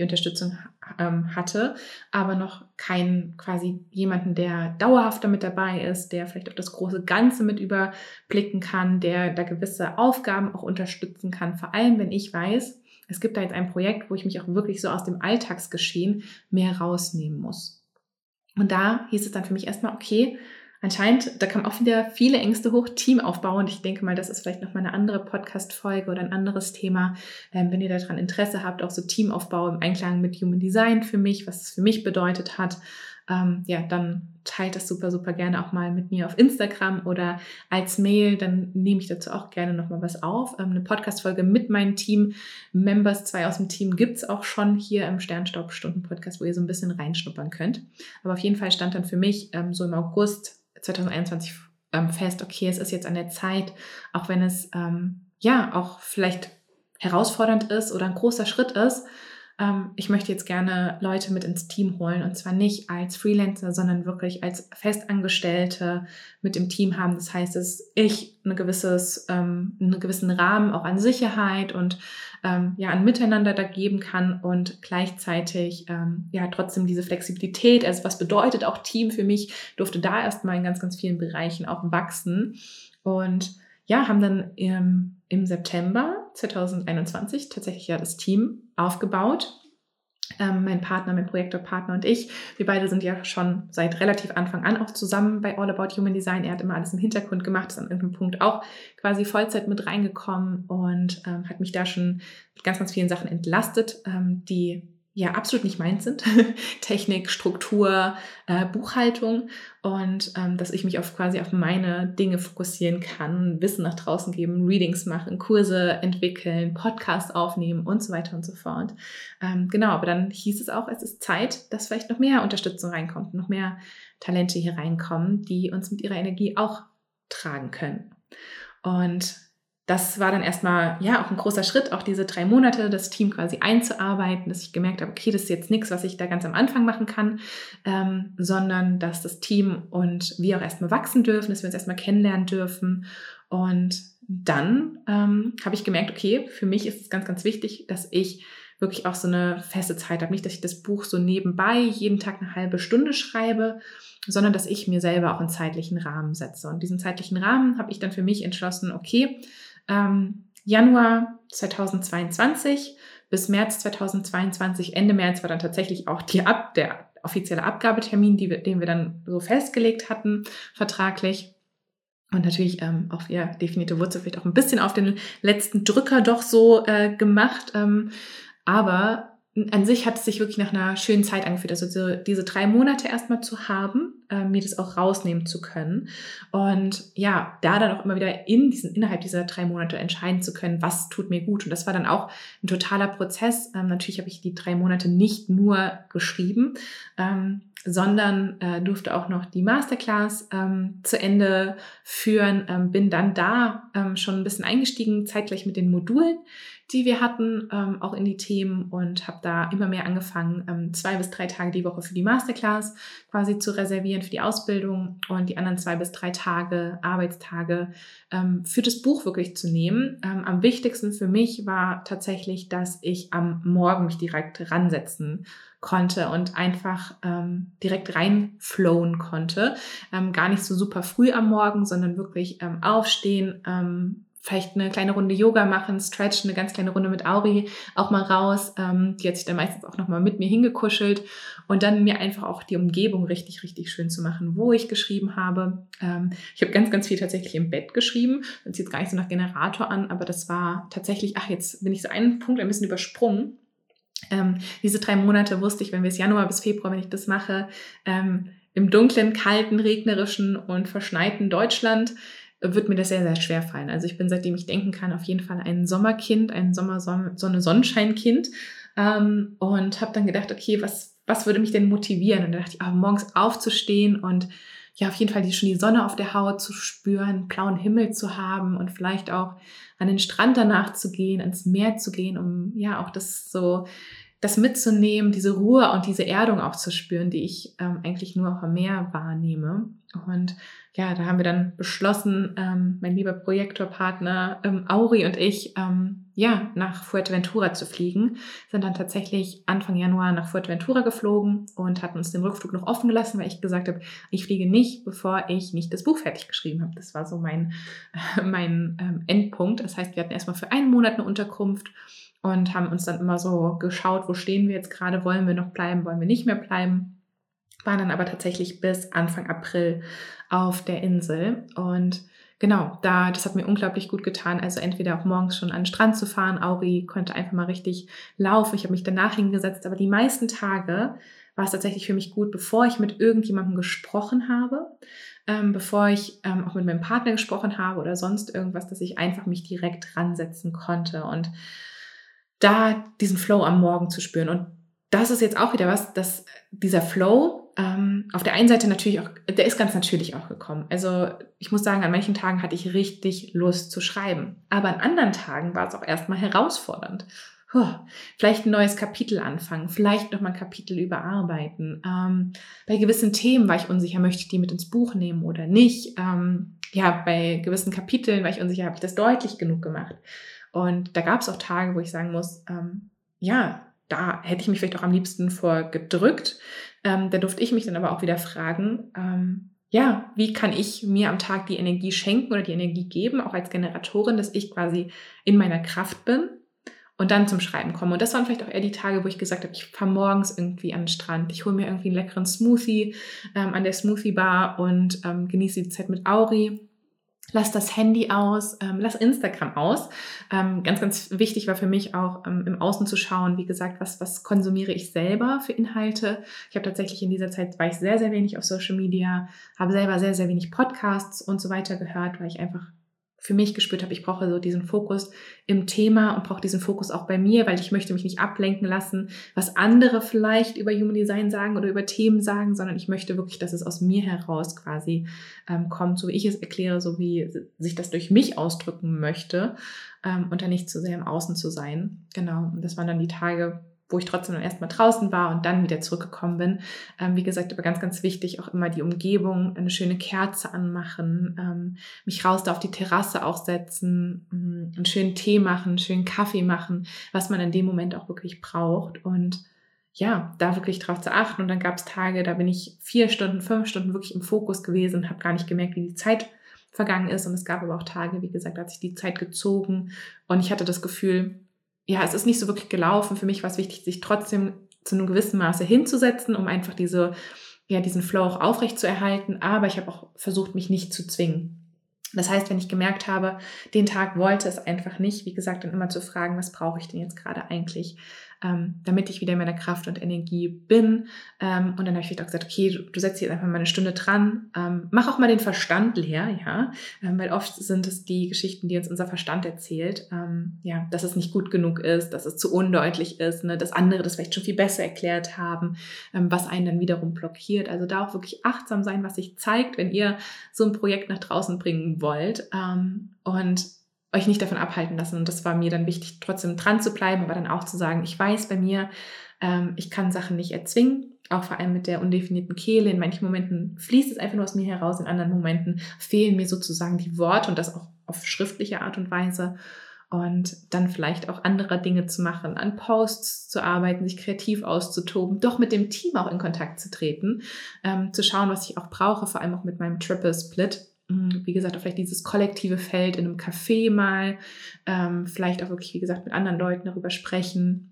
die Unterstützung ähm, hatte, aber noch keinen quasi jemanden, der dauerhaft damit dabei ist, der vielleicht auch das große Ganze mit überblicken kann, der da gewisse Aufgaben auch unterstützen kann. Vor allem, wenn ich weiß, es gibt da jetzt ein Projekt, wo ich mich auch wirklich so aus dem Alltagsgeschehen mehr rausnehmen muss. Und da hieß es dann für mich erstmal, okay, anscheinend, da kamen auch wieder viele Ängste hoch, Teamaufbau. Und ich denke mal, das ist vielleicht nochmal eine andere Podcast-Folge oder ein anderes Thema, ähm, wenn ihr daran Interesse habt, auch so Teamaufbau im Einklang mit Human Design für mich, was es für mich bedeutet hat. Ähm, ja, dann teilt das super, super gerne auch mal mit mir auf Instagram oder als Mail. Dann nehme ich dazu auch gerne nochmal was auf. Ähm, eine Podcast-Folge mit meinen Team-Members, zwei aus dem Team, gibt's auch schon hier im Sternstaub-Stunden-Podcast, wo ihr so ein bisschen reinschnuppern könnt. Aber auf jeden Fall stand dann für mich ähm, so im August 2021 ähm, fest, okay, es ist jetzt an der Zeit, auch wenn es ähm, ja auch vielleicht herausfordernd ist oder ein großer Schritt ist, ähm, ich möchte jetzt gerne Leute mit ins Team holen und zwar nicht als Freelancer, sondern wirklich als Festangestellte mit im Team haben. Das heißt, dass ich ein gewisses, ähm, einen gewissen Rahmen auch an Sicherheit und ähm, ja an Miteinander da geben kann und gleichzeitig ähm, ja trotzdem diese Flexibilität, also was bedeutet auch Team für mich, durfte da erstmal in ganz, ganz vielen Bereichen auch wachsen und ja, haben dann im, im September 2021 tatsächlich ja das Team aufgebaut. Ähm, mein Partner, mein Projektorpartner und ich, wir beide sind ja schon seit relativ Anfang an auch zusammen bei All About Human Design. Er hat immer alles im Hintergrund gemacht, ist an irgendeinem Punkt auch quasi Vollzeit mit reingekommen und ähm, hat mich da schon mit ganz, ganz vielen Sachen entlastet, ähm, die ja absolut nicht meins sind. Technik, Struktur, äh, Buchhaltung und ähm, dass ich mich auf quasi auf meine Dinge fokussieren kann, Wissen nach draußen geben, Readings machen, Kurse entwickeln, Podcasts aufnehmen und so weiter und so fort. Ähm, genau, aber dann hieß es auch, es ist Zeit, dass vielleicht noch mehr Unterstützung reinkommt, noch mehr Talente hier reinkommen, die uns mit ihrer Energie auch tragen können. Und das war dann erstmal ja auch ein großer Schritt, auch diese drei Monate das Team quasi einzuarbeiten, dass ich gemerkt habe, okay, das ist jetzt nichts, was ich da ganz am Anfang machen kann, ähm, sondern dass das Team und wir auch erstmal wachsen dürfen, dass wir uns erstmal kennenlernen dürfen. Und dann ähm, habe ich gemerkt, okay, für mich ist es ganz, ganz wichtig, dass ich wirklich auch so eine feste Zeit habe. Nicht, dass ich das Buch so nebenbei jeden Tag eine halbe Stunde schreibe, sondern dass ich mir selber auch einen zeitlichen Rahmen setze. Und diesen zeitlichen Rahmen habe ich dann für mich entschlossen, okay, ähm, Januar 2022 bis März 2022, Ende März war dann tatsächlich auch die Ab der offizielle Abgabetermin, die den wir dann so festgelegt hatten, vertraglich. Und natürlich ähm, auf ja, definierte Wurzel vielleicht auch ein bisschen auf den letzten Drücker doch so äh, gemacht. Ähm, aber an sich hat es sich wirklich nach einer schönen Zeit angefühlt. Also diese, diese drei Monate erstmal zu haben, äh, mir das auch rausnehmen zu können. Und ja, da dann auch immer wieder in diesen, innerhalb dieser drei Monate entscheiden zu können, was tut mir gut. Und das war dann auch ein totaler Prozess. Ähm, natürlich habe ich die drei Monate nicht nur geschrieben, ähm, sondern äh, durfte auch noch die Masterclass ähm, zu Ende führen. Ähm, bin dann da ähm, schon ein bisschen eingestiegen, zeitgleich mit den Modulen, die wir hatten, ähm, auch in die Themen und habe da immer mehr angefangen, ähm, zwei bis drei Tage die Woche für die Masterclass quasi zu reservieren für die Ausbildung und die anderen zwei bis drei Tage, Arbeitstage ähm, für das Buch wirklich zu nehmen. Ähm, am wichtigsten für mich war tatsächlich, dass ich am Morgen mich direkt ransetzen konnte und einfach ähm, direkt reinflowen konnte. Ähm, gar nicht so super früh am Morgen, sondern wirklich ähm, aufstehen, ähm, vielleicht eine kleine Runde Yoga machen, stretchen, eine ganz kleine Runde mit Auri auch mal raus. Ähm, die hat sich dann meistens auch nochmal mit mir hingekuschelt und dann mir einfach auch die Umgebung richtig, richtig schön zu machen, wo ich geschrieben habe. Ähm, ich habe ganz, ganz viel tatsächlich im Bett geschrieben. Das sieht gar nicht so nach Generator an, aber das war tatsächlich, ach, jetzt bin ich so einen Punkt ein bisschen übersprungen. Ähm, diese drei Monate wusste ich, wenn wir es Januar bis Februar, wenn ich das mache, ähm, im dunklen, kalten, regnerischen und verschneiten Deutschland, wird mir das sehr, sehr schwer fallen. Also ich bin, seitdem ich denken kann, auf jeden Fall ein Sommerkind, ein Sommer-Sonne-Sonnenscheinkind. Ähm, und habe dann gedacht, okay, was, was würde mich denn motivieren? Und da dachte ich, oh, morgens aufzustehen und ja, auf jeden Fall die, schon die Sonne auf der Haut zu spüren, blauen Himmel zu haben und vielleicht auch an den Strand danach zu gehen, ins Meer zu gehen, um ja auch das so das mitzunehmen, diese Ruhe und diese Erdung auch zu spüren, die ich ähm, eigentlich nur auf dem Meer wahrnehme. Und ja, da haben wir dann beschlossen, ähm, mein lieber Projektorpartner ähm, Auri und ich, ähm, ja, nach Fuerteventura zu fliegen. Sind dann tatsächlich Anfang Januar nach Fuerteventura geflogen und hatten uns den Rückflug noch offen gelassen, weil ich gesagt habe, ich fliege nicht, bevor ich nicht das Buch fertig geschrieben habe. Das war so mein, äh, mein ähm, Endpunkt. Das heißt, wir hatten erstmal für einen Monat eine Unterkunft und haben uns dann immer so geschaut, wo stehen wir jetzt gerade, wollen wir noch bleiben, wollen wir nicht mehr bleiben. Waren dann aber tatsächlich bis Anfang April auf der Insel und genau, da, das hat mir unglaublich gut getan. Also entweder auch morgens schon an den Strand zu fahren. Auri konnte einfach mal richtig laufen. Ich habe mich danach hingesetzt. Aber die meisten Tage war es tatsächlich für mich gut, bevor ich mit irgendjemandem gesprochen habe, ähm, bevor ich ähm, auch mit meinem Partner gesprochen habe oder sonst irgendwas, dass ich einfach mich direkt ransetzen konnte. Und da diesen Flow am Morgen zu spüren. Und das ist jetzt auch wieder was, dass dieser Flow ähm, auf der einen Seite natürlich auch, der ist ganz natürlich auch gekommen. Also ich muss sagen, an manchen Tagen hatte ich richtig Lust zu schreiben. Aber an anderen Tagen war es auch erstmal herausfordernd. Puh, vielleicht ein neues Kapitel anfangen, vielleicht nochmal ein Kapitel überarbeiten. Ähm, bei gewissen Themen war ich unsicher, möchte ich die mit ins Buch nehmen oder nicht. Ähm, ja, bei gewissen Kapiteln war ich unsicher, habe ich das deutlich genug gemacht. Und da gab es auch Tage, wo ich sagen muss, ähm, ja, da hätte ich mich vielleicht auch am liebsten vor gedrückt. Ähm, da durfte ich mich dann aber auch wieder fragen, ähm, ja, wie kann ich mir am Tag die Energie schenken oder die Energie geben, auch als Generatorin, dass ich quasi in meiner Kraft bin und dann zum Schreiben komme. Und das waren vielleicht auch eher die Tage, wo ich gesagt habe, ich fahre morgens irgendwie an den Strand, ich hole mir irgendwie einen leckeren Smoothie ähm, an der Smoothie Bar und ähm, genieße die Zeit mit Auri Lass das Handy aus, ähm, lass Instagram aus. Ähm, ganz, ganz wichtig war für mich auch ähm, im Außen zu schauen, wie gesagt, was, was konsumiere ich selber für Inhalte. Ich habe tatsächlich in dieser Zeit war ich sehr, sehr wenig auf Social Media, habe selber sehr, sehr wenig Podcasts und so weiter gehört, weil ich einfach für mich gespürt habe, ich brauche so diesen Fokus im Thema und brauche diesen Fokus auch bei mir, weil ich möchte mich nicht ablenken lassen, was andere vielleicht über Human Design sagen oder über Themen sagen, sondern ich möchte wirklich, dass es aus mir heraus quasi ähm, kommt, so wie ich es erkläre, so wie sich das durch mich ausdrücken möchte ähm, und dann nicht zu sehr im Außen zu sein. Genau, und das waren dann die Tage, wo ich trotzdem dann erstmal draußen war und dann wieder zurückgekommen bin. Ähm, wie gesagt, aber ganz, ganz wichtig, auch immer die Umgebung, eine schöne Kerze anmachen, ähm, mich raus da auf die Terrasse auch setzen, ähm, einen schönen Tee machen, einen schönen Kaffee machen, was man in dem Moment auch wirklich braucht und ja, da wirklich drauf zu achten. Und dann gab es Tage, da bin ich vier Stunden, fünf Stunden wirklich im Fokus gewesen, habe gar nicht gemerkt, wie die Zeit vergangen ist. Und es gab aber auch Tage, wie gesagt, da hat sich die Zeit gezogen und ich hatte das Gefühl, ja, es ist nicht so wirklich gelaufen. Für mich war es wichtig, sich trotzdem zu einem gewissen Maße hinzusetzen, um einfach diese, ja, diesen Flow auch aufrecht zu erhalten. Aber ich habe auch versucht, mich nicht zu zwingen. Das heißt, wenn ich gemerkt habe, den Tag wollte es einfach nicht, wie gesagt, dann immer zu fragen, was brauche ich denn jetzt gerade eigentlich? Ähm, damit ich wieder in meiner Kraft und Energie bin. Ähm, und dann habe ich auch gesagt, okay, du, du setzt jetzt einfach mal eine Stunde dran, ähm, mach auch mal den Verstand leer, ja, ähm, weil oft sind es die Geschichten, die uns unser Verstand erzählt, ähm, ja, dass es nicht gut genug ist, dass es zu undeutlich ist, ne, dass andere das vielleicht schon viel besser erklärt haben, ähm, was einen dann wiederum blockiert. Also da auch wirklich achtsam sein, was sich zeigt, wenn ihr so ein Projekt nach draußen bringen wollt. und euch nicht davon abhalten lassen. Und das war mir dann wichtig, trotzdem dran zu bleiben, aber dann auch zu sagen, ich weiß bei mir, ähm, ich kann Sachen nicht erzwingen, auch vor allem mit der undefinierten Kehle. In manchen Momenten fließt es einfach nur aus mir heraus, in anderen Momenten fehlen mir sozusagen die Worte und das auch auf schriftliche Art und Weise. Und dann vielleicht auch andere Dinge zu machen, an Posts zu arbeiten, sich kreativ auszutoben, doch mit dem Team auch in Kontakt zu treten, ähm, zu schauen, was ich auch brauche, vor allem auch mit meinem Triple Split wie gesagt, auch vielleicht dieses kollektive Feld in einem Café mal, ähm, vielleicht auch wirklich, wie gesagt, mit anderen Leuten darüber sprechen.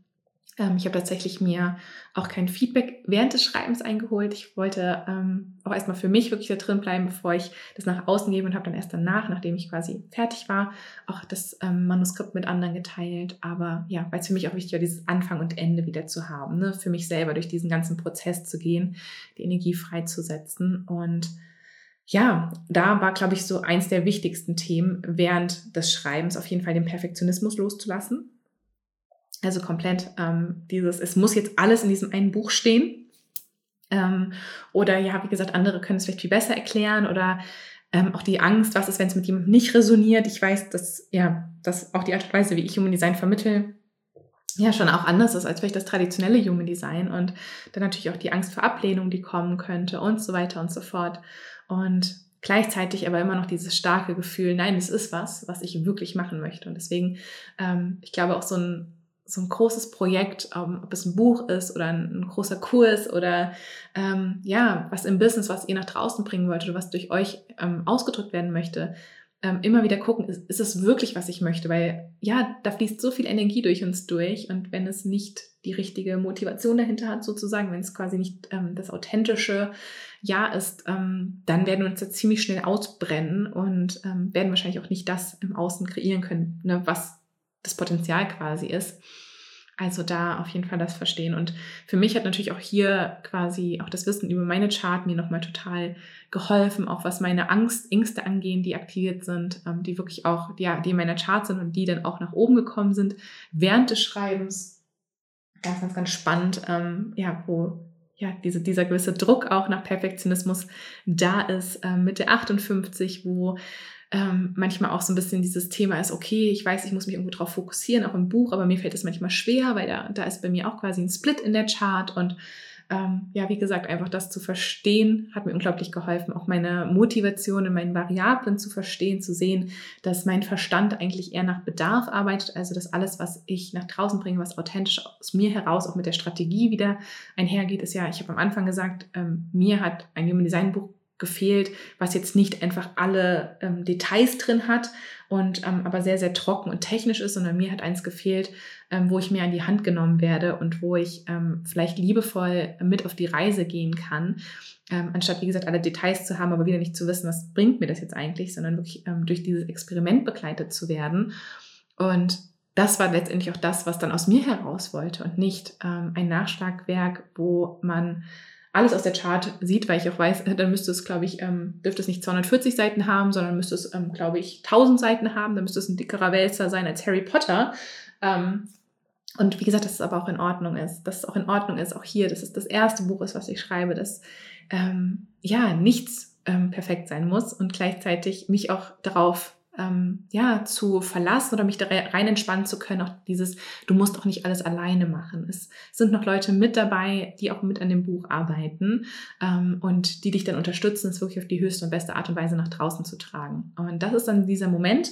Ähm, ich habe tatsächlich mir auch kein Feedback während des Schreibens eingeholt. Ich wollte ähm, auch erstmal für mich wirklich da drin bleiben, bevor ich das nach außen gebe und habe dann erst danach, nachdem ich quasi fertig war, auch das ähm, Manuskript mit anderen geteilt. Aber ja, weil es für mich auch wichtig war, dieses Anfang und Ende wieder zu haben, ne? für mich selber durch diesen ganzen Prozess zu gehen, die Energie freizusetzen und ja, da war, glaube ich, so eins der wichtigsten Themen während des Schreibens auf jeden Fall den Perfektionismus loszulassen. Also komplett ähm, dieses, es muss jetzt alles in diesem einen Buch stehen. Ähm, oder ja, wie gesagt, andere können es vielleicht viel besser erklären oder ähm, auch die Angst, was ist, wenn es mit jemandem nicht resoniert. Ich weiß, dass ja, dass auch die Art und Weise, wie ich Human Design vermittel, ja schon auch anders ist als vielleicht das traditionelle Human Design und dann natürlich auch die Angst vor Ablehnung, die kommen könnte und so weiter und so fort. Und gleichzeitig aber immer noch dieses starke Gefühl, nein, es ist was, was ich wirklich machen möchte. Und deswegen, ähm, ich glaube auch so ein, so ein großes Projekt, ähm, ob es ein Buch ist oder ein, ein großer Kurs oder ähm, ja, was im Business, was ihr nach draußen bringen wollt oder was durch euch ähm, ausgedrückt werden möchte, ähm, immer wieder gucken, ist, ist es wirklich, was ich möchte? Weil ja, da fließt so viel Energie durch uns durch und wenn es nicht die richtige Motivation dahinter hat, sozusagen, wenn es quasi nicht ähm, das authentische Ja ist, ähm, dann werden wir uns da ziemlich schnell ausbrennen und ähm, werden wahrscheinlich auch nicht das im Außen kreieren können, ne, was das Potenzial quasi ist. Also da auf jeden Fall das verstehen. Und für mich hat natürlich auch hier quasi auch das Wissen über meine Chart mir nochmal total geholfen, auch was meine Angst, Ängste angehen, die aktiviert sind, ähm, die wirklich auch, ja, die in meiner Chart sind und die dann auch nach oben gekommen sind während des Schreibens. Ganz, ganz, ganz spannend, ähm, ja, wo ja, diese, dieser gewisse Druck auch nach Perfektionismus da ist, ähm, mit der 58, wo ähm, manchmal auch so ein bisschen dieses Thema ist, okay, ich weiß, ich muss mich irgendwo drauf fokussieren, auch im Buch, aber mir fällt es manchmal schwer, weil da, da ist bei mir auch quasi ein Split in der Chart und ähm, ja, wie gesagt, einfach das zu verstehen, hat mir unglaublich geholfen, auch meine Motivation in meinen Variablen zu verstehen, zu sehen, dass mein Verstand eigentlich eher nach Bedarf arbeitet, also dass alles, was ich nach draußen bringe, was authentisch aus mir heraus auch mit der Strategie wieder einhergeht, ist ja, ich habe am Anfang gesagt, ähm, mir hat ein Human Design Buch gefehlt, was jetzt nicht einfach alle ähm, Details drin hat und ähm, aber sehr, sehr trocken und technisch ist, sondern mir hat eins gefehlt, ähm, wo ich mir an die Hand genommen werde und wo ich ähm, vielleicht liebevoll mit auf die Reise gehen kann, ähm, anstatt, wie gesagt, alle Details zu haben, aber wieder nicht zu wissen, was bringt mir das jetzt eigentlich, sondern wirklich ähm, durch dieses Experiment begleitet zu werden. Und das war letztendlich auch das, was dann aus mir heraus wollte und nicht ein Nachschlagwerk, wo man alles aus der Chart sieht, weil ich auch weiß, dann müsste es, glaube ich, ähm, dürfte es nicht 240 Seiten haben, sondern müsste es, ähm, glaube ich, 1000 Seiten haben. Dann müsste es ein dickerer Wälzer sein als Harry Potter. Ähm, und wie gesagt, dass es aber auch in Ordnung ist, dass es auch in Ordnung ist, auch hier, dass es das erste Buch ist, was ich schreibe, dass ähm, ja nichts ähm, perfekt sein muss und gleichzeitig mich auch darauf ähm, ja, zu verlassen oder mich da rein entspannen zu können. Auch dieses, du musst auch nicht alles alleine machen. Es sind noch Leute mit dabei, die auch mit an dem Buch arbeiten ähm, und die dich dann unterstützen, es wirklich auf die höchste und beste Art und Weise nach draußen zu tragen. Und das ist dann dieser Moment,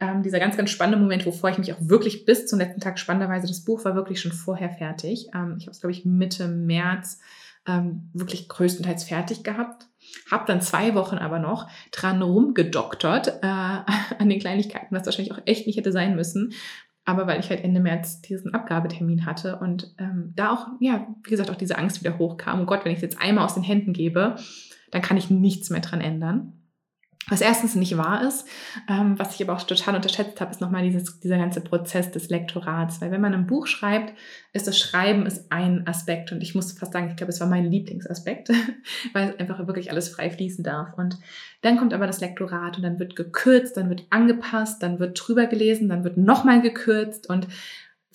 ähm, dieser ganz, ganz spannende Moment, wovor ich mich auch wirklich bis zum letzten Tag spannenderweise, das Buch war wirklich schon vorher fertig. Ähm, ich habe es, glaube ich, Mitte März ähm, wirklich größtenteils fertig gehabt habe dann zwei Wochen aber noch dran rumgedoktert äh, an den Kleinigkeiten, was wahrscheinlich auch echt nicht hätte sein müssen. aber weil ich halt Ende März diesen Abgabetermin hatte und ähm, da auch, ja, wie gesagt, auch diese Angst wieder hochkam. Oh Gott, wenn ich es jetzt einmal aus den Händen gebe, dann kann ich nichts mehr dran ändern. Was erstens nicht wahr ist, ähm, was ich aber auch total unterschätzt habe, ist nochmal dieses, dieser ganze Prozess des Lektorats. Weil wenn man ein Buch schreibt, ist das Schreiben ist ein Aspekt. Und ich muss fast sagen, ich glaube, es war mein Lieblingsaspekt, weil es einfach wirklich alles frei fließen darf. Und dann kommt aber das Lektorat und dann wird gekürzt, dann wird angepasst, dann wird drüber gelesen, dann wird nochmal gekürzt. Und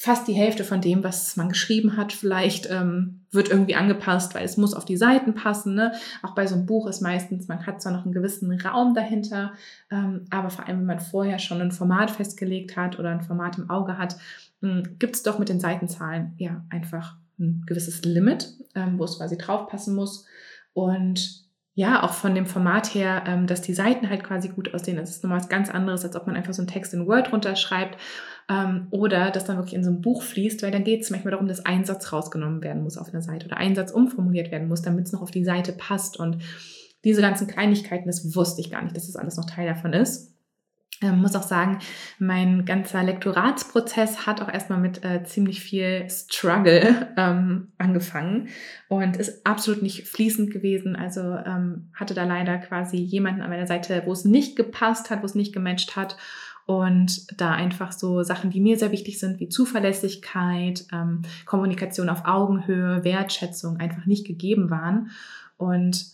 fast die Hälfte von dem, was man geschrieben hat, vielleicht ähm, wird irgendwie angepasst, weil es muss auf die Seiten passen. Ne? Auch bei so einem Buch ist meistens, man hat zwar noch einen gewissen Raum dahinter, ähm, aber vor allem, wenn man vorher schon ein Format festgelegt hat oder ein Format im Auge hat, hm, gibt es doch mit den Seitenzahlen ja einfach ein gewisses Limit, ähm, wo es quasi draufpassen muss. Und ja, auch von dem Format her, ähm, dass die Seiten halt quasi gut aussehen. Das ist nochmal was ganz anderes, als ob man einfach so einen Text in Word runterschreibt ähm, oder das dann wirklich in so ein Buch fließt, weil dann geht es manchmal darum, dass ein Satz rausgenommen werden muss auf einer Seite oder ein Satz umformuliert werden muss, damit es noch auf die Seite passt. Und diese ganzen Kleinigkeiten, das wusste ich gar nicht, dass das alles noch Teil davon ist. Ähm, muss auch sagen, mein ganzer Lektoratsprozess hat auch erstmal mit äh, ziemlich viel Struggle ähm, angefangen und ist absolut nicht fließend gewesen. Also ähm, hatte da leider quasi jemanden an meiner Seite, wo es nicht gepasst hat, wo es nicht gematcht hat und da einfach so Sachen, die mir sehr wichtig sind, wie Zuverlässigkeit, ähm, Kommunikation auf Augenhöhe, Wertschätzung einfach nicht gegeben waren. Und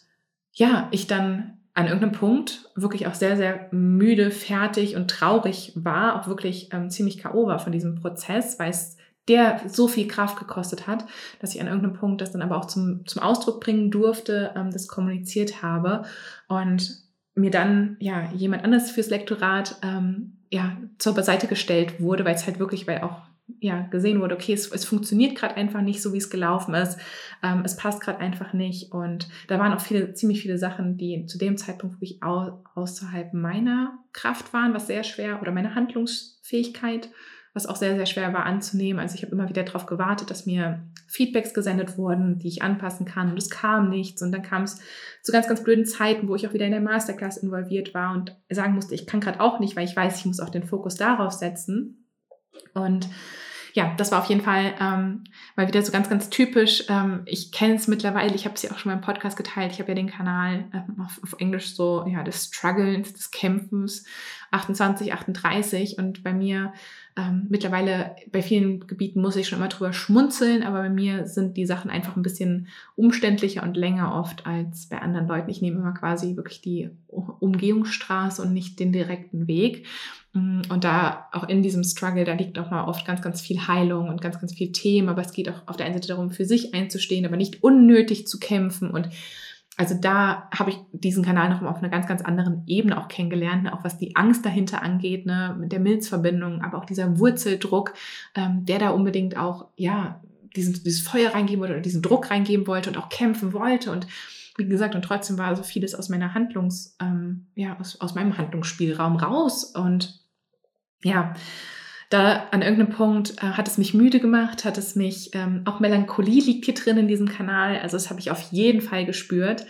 ja, ich dann an irgendeinem Punkt wirklich auch sehr, sehr müde, fertig und traurig war, auch wirklich ähm, ziemlich K.O. war von diesem Prozess, weil es der so viel Kraft gekostet hat, dass ich an irgendeinem Punkt das dann aber auch zum, zum Ausdruck bringen durfte, ähm, das kommuniziert habe und mir dann ja jemand anders fürs Lektorat ähm, ja, zur Seite gestellt wurde, weil es halt wirklich, weil auch ja, gesehen wurde, okay, es, es funktioniert gerade einfach nicht so, wie es gelaufen ist. Ähm, es passt gerade einfach nicht. Und da waren auch viele, ziemlich viele Sachen, die zu dem Zeitpunkt wirklich au außerhalb meiner Kraft waren, was sehr schwer, oder meiner Handlungsfähigkeit, was auch sehr, sehr schwer war anzunehmen. Also ich habe immer wieder darauf gewartet, dass mir Feedbacks gesendet wurden, die ich anpassen kann. Und es kam nichts. Und dann kam es zu ganz, ganz blöden Zeiten, wo ich auch wieder in der Masterclass involviert war und sagen musste, ich kann gerade auch nicht, weil ich weiß, ich muss auch den Fokus darauf setzen. Und ja, das war auf jeden Fall ähm, mal wieder so ganz, ganz typisch. Ähm, ich kenne es mittlerweile, ich habe es ja auch schon mal im Podcast geteilt. Ich habe ja den Kanal ähm, auf, auf, Englisch so, ja, des Strugglens, des Kämpfens 28, 38 und bei mir ähm, mittlerweile bei vielen Gebieten muss ich schon immer drüber schmunzeln, aber bei mir sind die Sachen einfach ein bisschen umständlicher und länger oft als bei anderen Leuten. Ich nehme immer quasi wirklich die Umgehungsstraße und nicht den direkten Weg. Mm, und da auch in diesem Struggle, da liegt auch mal oft ganz, ganz viel Heilung und ganz, ganz viel Themen, aber es geht auch auf der einen Seite darum, für sich einzustehen, aber nicht unnötig zu kämpfen und also da habe ich diesen Kanal noch auf einer ganz, ganz anderen Ebene auch kennengelernt, ne? auch was die Angst dahinter angeht, ne? mit der Milzverbindung, aber auch dieser Wurzeldruck, ähm, der da unbedingt auch, ja, diesen, dieses Feuer reingeben wollte oder diesen Druck reingeben wollte und auch kämpfen wollte und wie gesagt, und trotzdem war so vieles aus meiner Handlungs, ähm, ja, aus, aus meinem Handlungsspielraum raus und ja, da an irgendeinem Punkt äh, hat es mich müde gemacht, hat es mich, ähm, auch Melancholie liegt hier drin in diesem Kanal, also das habe ich auf jeden Fall gespürt.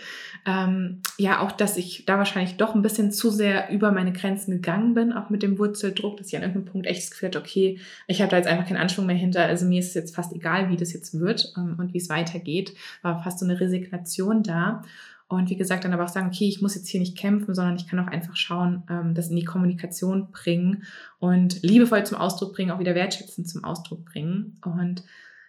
Ähm, ja, auch, dass ich da wahrscheinlich doch ein bisschen zu sehr über meine Grenzen gegangen bin, auch mit dem Wurzeldruck, dass ich an irgendeinem Punkt echt das Gefühl hatte, okay, ich habe da jetzt einfach keinen Anschwung mehr hinter, also mir ist jetzt fast egal, wie das jetzt wird ähm, und wie es weitergeht, war fast so eine Resignation da. Und wie gesagt, dann aber auch sagen, okay, ich muss jetzt hier nicht kämpfen, sondern ich kann auch einfach schauen, ähm, das in die Kommunikation bringen und liebevoll zum Ausdruck bringen, auch wieder wertschätzend zum Ausdruck bringen. Und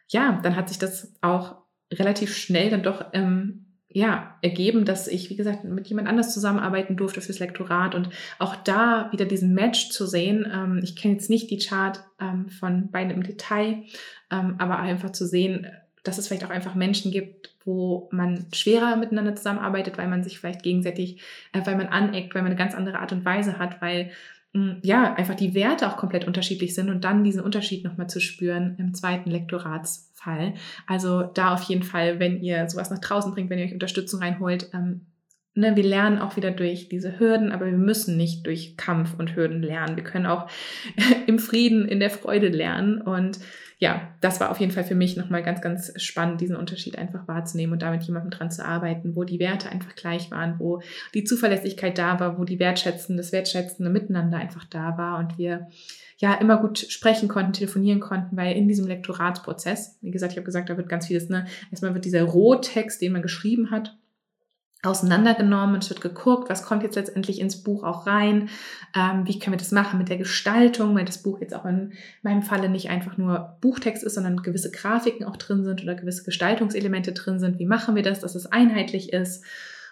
ja, dann hat sich das auch relativ schnell dann doch ähm, ja, ergeben, dass ich, wie gesagt, mit jemand anders zusammenarbeiten durfte fürs Lektorat und auch da wieder diesen Match zu sehen. Ähm, ich kenne jetzt nicht die Chart ähm, von beiden im Detail, ähm, aber einfach zu sehen, dass es vielleicht auch einfach Menschen gibt, wo man schwerer miteinander zusammenarbeitet, weil man sich vielleicht gegenseitig, äh, weil man aneckt, weil man eine ganz andere Art und Weise hat, weil mh, hm, ja einfach die Werte auch komplett unterschiedlich sind und dann diesen Unterschied nochmal zu spüren im zweiten Lektoratsfall. Also da auf jeden Fall, wenn ihr sowas nach draußen bringt, wenn ihr euch Unterstützung reinholt, ähm, ne, wir lernen auch wieder durch diese Hürden, aber wir müssen nicht durch Kampf und Hürden lernen. Wir können auch im Frieden, in der Freude lernen. Und ja, das war auf jeden Fall für mich nochmal ganz, ganz spannend, diesen Unterschied einfach wahrzunehmen und damit jemandem dran zu arbeiten, wo die Werte einfach gleich waren, wo die Zuverlässigkeit da war, wo die Wertschätzende, das wertschätzende Miteinander einfach da war und wir ja immer gut sprechen konnten, telefonieren konnten, weil in diesem Lektoratsprozess, wie gesagt, ich habe gesagt, da wird ganz vieles, ne, erstmal wird dieser Rohtext, den man geschrieben hat, auseinandergenommen, es wird geguckt, was kommt jetzt letztendlich ins Buch auch rein, ähm, wie können wir das machen mit der Gestaltung, weil das Buch jetzt auch in meinem Falle nicht einfach nur Buchtext ist, sondern gewisse Grafiken auch drin sind oder gewisse Gestaltungselemente drin sind. Wie machen wir das, dass es einheitlich ist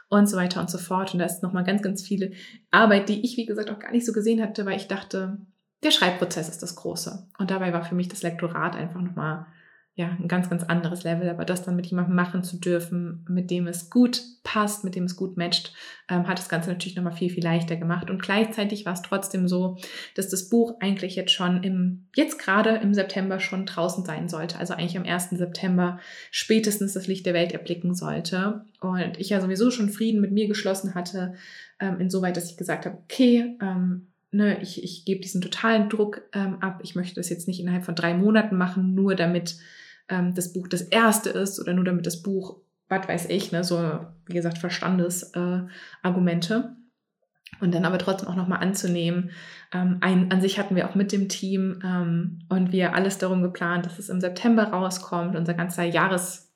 und so weiter und so fort. Und da ist nochmal ganz, ganz viele Arbeit, die ich, wie gesagt, auch gar nicht so gesehen hatte, weil ich dachte, der Schreibprozess ist das Große. Und dabei war für mich das Lektorat einfach nochmal ja, ein ganz, ganz anderes Level. Aber das dann mit jemandem machen zu dürfen, mit dem es gut passt, mit dem es gut matcht, ähm, hat das Ganze natürlich nochmal viel, viel leichter gemacht. Und gleichzeitig war es trotzdem so, dass das Buch eigentlich jetzt schon im, jetzt gerade im September schon draußen sein sollte. Also eigentlich am 1. September spätestens das Licht der Welt erblicken sollte. Und ich ja sowieso schon Frieden mit mir geschlossen hatte, ähm, insoweit, dass ich gesagt habe, okay, ähm, ne, ich, ich gebe diesen totalen Druck ähm, ab. Ich möchte das jetzt nicht innerhalb von drei Monaten machen, nur damit ähm, das Buch das erste ist oder nur damit das Buch, was weiß ich, ne, so wie gesagt, Verstandesargumente. Äh, und dann aber trotzdem auch nochmal anzunehmen. Ähm, ein, an sich hatten wir auch mit dem Team ähm, und wir alles darum geplant, dass es im September rauskommt. Unser ganzer Jahres,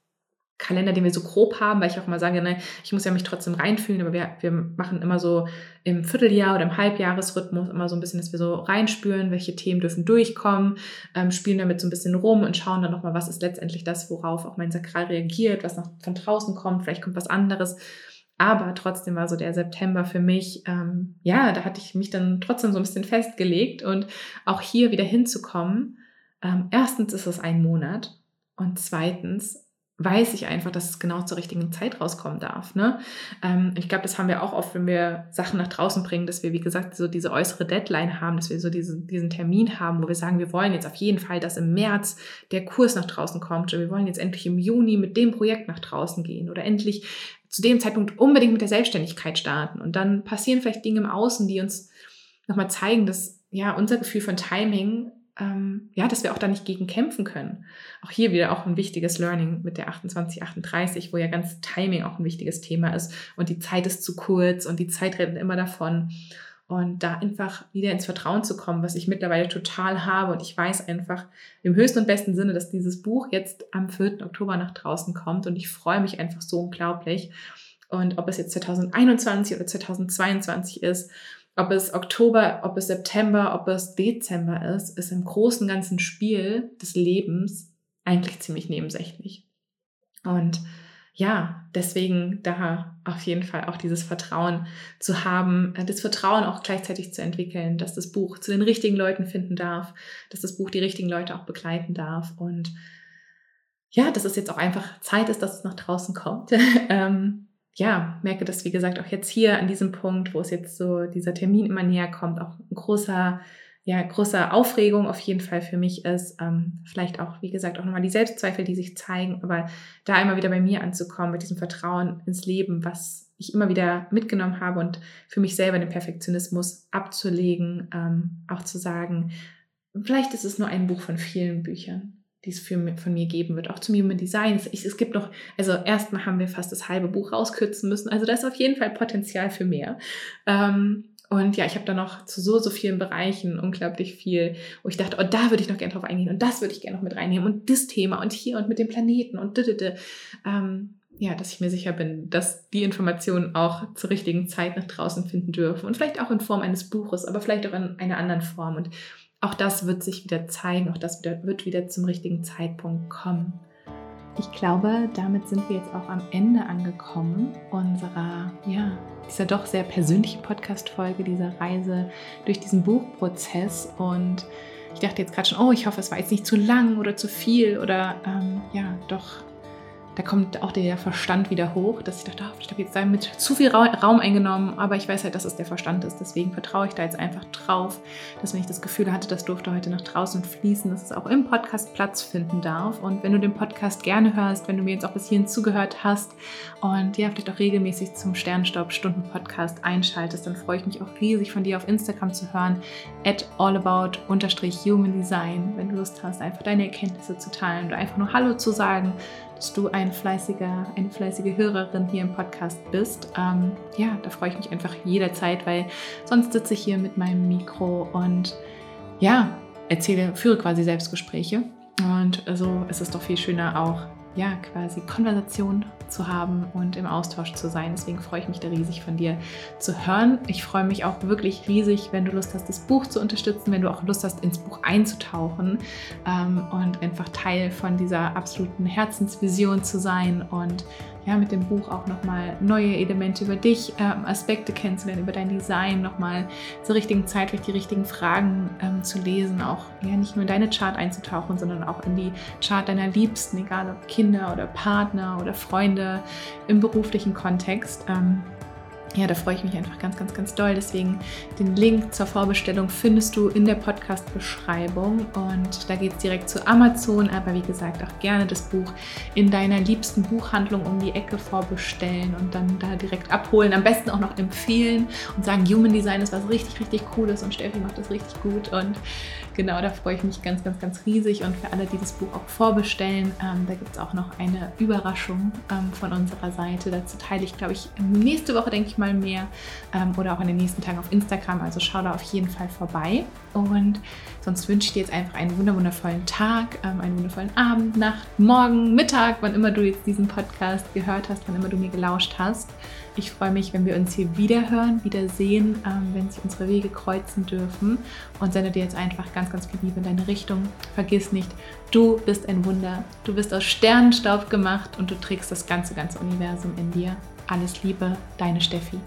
Kalender, den wir so grob haben, weil ich auch mal sage, ne, ich muss ja mich trotzdem reinfühlen, aber wir, wir machen immer so im Vierteljahr oder im Halbjahresrhythmus immer so ein bisschen, dass wir so reinspüren, welche Themen dürfen durchkommen, ähm, spielen damit so ein bisschen rum und schauen dann nochmal, was ist letztendlich das, worauf auch mein Sakral reagiert, was noch von draußen kommt, vielleicht kommt was anderes. Aber trotzdem war so der September für mich, ähm, ja, da hatte ich mich dann trotzdem so ein bisschen festgelegt und auch hier wieder hinzukommen. Ähm, erstens ist es ein Monat und zweitens weiß ich einfach, dass es genau zur richtigen Zeit rauskommen darf. Ne? Ähm, ich glaube, das haben wir auch oft, wenn wir Sachen nach draußen bringen, dass wir, wie gesagt, so diese äußere Deadline haben, dass wir so diesen, diesen Termin haben, wo wir sagen, wir wollen jetzt auf jeden Fall, dass im März der Kurs nach draußen kommt oder wir wollen jetzt endlich im Juni mit dem Projekt nach draußen gehen oder endlich zu dem Zeitpunkt unbedingt mit der Selbstständigkeit starten. Und dann passieren vielleicht Dinge im Außen, die uns nochmal zeigen, dass ja unser Gefühl von Timing ähm, ja, dass wir auch da nicht gegen kämpfen können. Auch hier wieder auch ein wichtiges Learning mit der 2838, wo ja ganz Timing auch ein wichtiges Thema ist und die Zeit ist zu kurz und die Zeit rennt immer davon. Und da einfach wieder ins Vertrauen zu kommen, was ich mittlerweile total habe. Und ich weiß einfach im höchsten und besten Sinne, dass dieses Buch jetzt am 4. Oktober nach draußen kommt. Und ich freue mich einfach so unglaublich. Und ob es jetzt 2021 oder 2022 ist, ob es Oktober, ob es September, ob es Dezember ist, ist im großen ganzen Spiel des Lebens eigentlich ziemlich nebensächlich. Und ja, deswegen da auf jeden Fall auch dieses Vertrauen zu haben, äh, das Vertrauen auch gleichzeitig zu entwickeln, dass das Buch zu den richtigen Leuten finden darf, dass das Buch die richtigen Leute auch begleiten darf und ja, dass es jetzt auch einfach Zeit ist, dass es nach draußen kommt. Ähm, ja, merke das, wie gesagt, auch jetzt hier an diesem Punkt, wo es jetzt so dieser Termin immer näher kommt, auch ein großer, ja, großer Aufregung auf jeden Fall für mich ist. Ähm, vielleicht auch, wie gesagt, auch nochmal die Selbstzweifel, die sich zeigen, aber da immer wieder bei mir anzukommen, mit diesem Vertrauen ins Leben, was ich immer wieder mitgenommen habe und für mich selber den Perfektionismus abzulegen, ähm, auch zu sagen, vielleicht ist es nur ein Buch von vielen Büchern die es für, von mir geben wird, auch zum Human Design. Es, es gibt noch, also erstmal haben wir fast das halbe Buch rauskürzen müssen. Also da ist auf jeden Fall Potenzial für mehr. Ähm, und ja, ich habe da noch zu so, so vielen Bereichen unglaublich viel, wo ich dachte, oh, da würde ich noch gerne drauf eingehen und das würde ich gerne noch mit reinnehmen und das Thema und hier und mit dem Planeten und didede. Ähm, ja, dass ich mir sicher bin, dass die Informationen auch zur richtigen Zeit nach draußen finden dürfen und vielleicht auch in Form eines Buches, aber vielleicht auch in einer anderen Form. Und auch das wird sich wieder zeigen, auch das wird wieder zum richtigen Zeitpunkt kommen. Ich glaube, damit sind wir jetzt auch am Ende angekommen unserer, ja, dieser doch sehr persönlichen Podcast-Folge, dieser Reise durch diesen Buchprozess. Und ich dachte jetzt gerade schon, oh, ich hoffe, es war jetzt nicht zu lang oder zu viel oder ähm, ja, doch da kommt auch der Verstand wieder hoch, dass ich dachte, oh, ich habe jetzt damit zu viel Raum eingenommen, aber ich weiß halt, dass es der Verstand ist. Deswegen vertraue ich da jetzt einfach drauf, dass wenn ich das Gefühl hatte, das durfte heute nach draußen fließen, dass es auch im Podcast Platz finden darf. Und wenn du den Podcast gerne hörst, wenn du mir jetzt auch bis hierhin zugehört hast und ja, vielleicht auch regelmäßig zum Sternstaub-Stunden-Podcast einschaltest, dann freue ich mich auch riesig von dir auf Instagram zu hören, at allabout-human design, wenn du Lust hast, einfach deine Erkenntnisse zu teilen oder einfach nur Hallo zu sagen, dass du ein fleißiger, eine fleißige Hörerin hier im Podcast bist. Ähm, ja, da freue ich mich einfach jederzeit, weil sonst sitze ich hier mit meinem Mikro und ja, erzähle, führe quasi Selbstgespräche. Und so ist es doch viel schöner auch ja, quasi Konversation zu haben und im Austausch zu sein. Deswegen freue ich mich da riesig von dir zu hören. Ich freue mich auch wirklich riesig, wenn du Lust hast, das Buch zu unterstützen, wenn du auch Lust hast, ins Buch einzutauchen ähm, und einfach Teil von dieser absoluten Herzensvision zu sein und ja, mit dem Buch auch nochmal neue Elemente über dich, ähm, Aspekte kennenzulernen, über dein Design, nochmal zur richtigen Zeit vielleicht die richtigen Fragen ähm, zu lesen, auch ja, nicht nur in deine Chart einzutauchen, sondern auch in die Chart deiner Liebsten, egal ob Kinder oder Partner oder Freunde im beruflichen Kontext. Ähm, ja, da freue ich mich einfach ganz, ganz, ganz doll. Deswegen den Link zur Vorbestellung findest du in der Podcast-Beschreibung und da geht es direkt zu Amazon, aber wie gesagt auch gerne das Buch in deiner liebsten Buchhandlung um die Ecke vorbestellen und dann da direkt abholen. Am besten auch noch empfehlen und sagen, Human Design ist was richtig, richtig Cooles und Steffi macht das richtig gut und genau, da freue ich mich ganz, ganz, ganz riesig und für alle, die das Buch auch vorbestellen, ähm, da gibt es auch noch eine Überraschung ähm, von unserer Seite. Dazu teile ich, glaube ich, nächste Woche, denke ich mal mehr ähm, oder auch in den nächsten Tagen auf Instagram. Also schau da auf jeden Fall vorbei. Und sonst wünsche ich dir jetzt einfach einen wundervollen Tag, ähm, einen wundervollen Abend, Nacht, Morgen, Mittag, wann immer du jetzt diesen Podcast gehört hast, wann immer du mir gelauscht hast. Ich freue mich, wenn wir uns hier wieder hören, wieder sehen, ähm, wenn sich unsere Wege kreuzen dürfen und sende dir jetzt einfach ganz, ganz viel Liebe in deine Richtung. Vergiss nicht, du bist ein Wunder. Du bist aus Sternenstaub gemacht und du trägst das ganze, ganze Universum in dir. Alles Liebe, deine Steffi.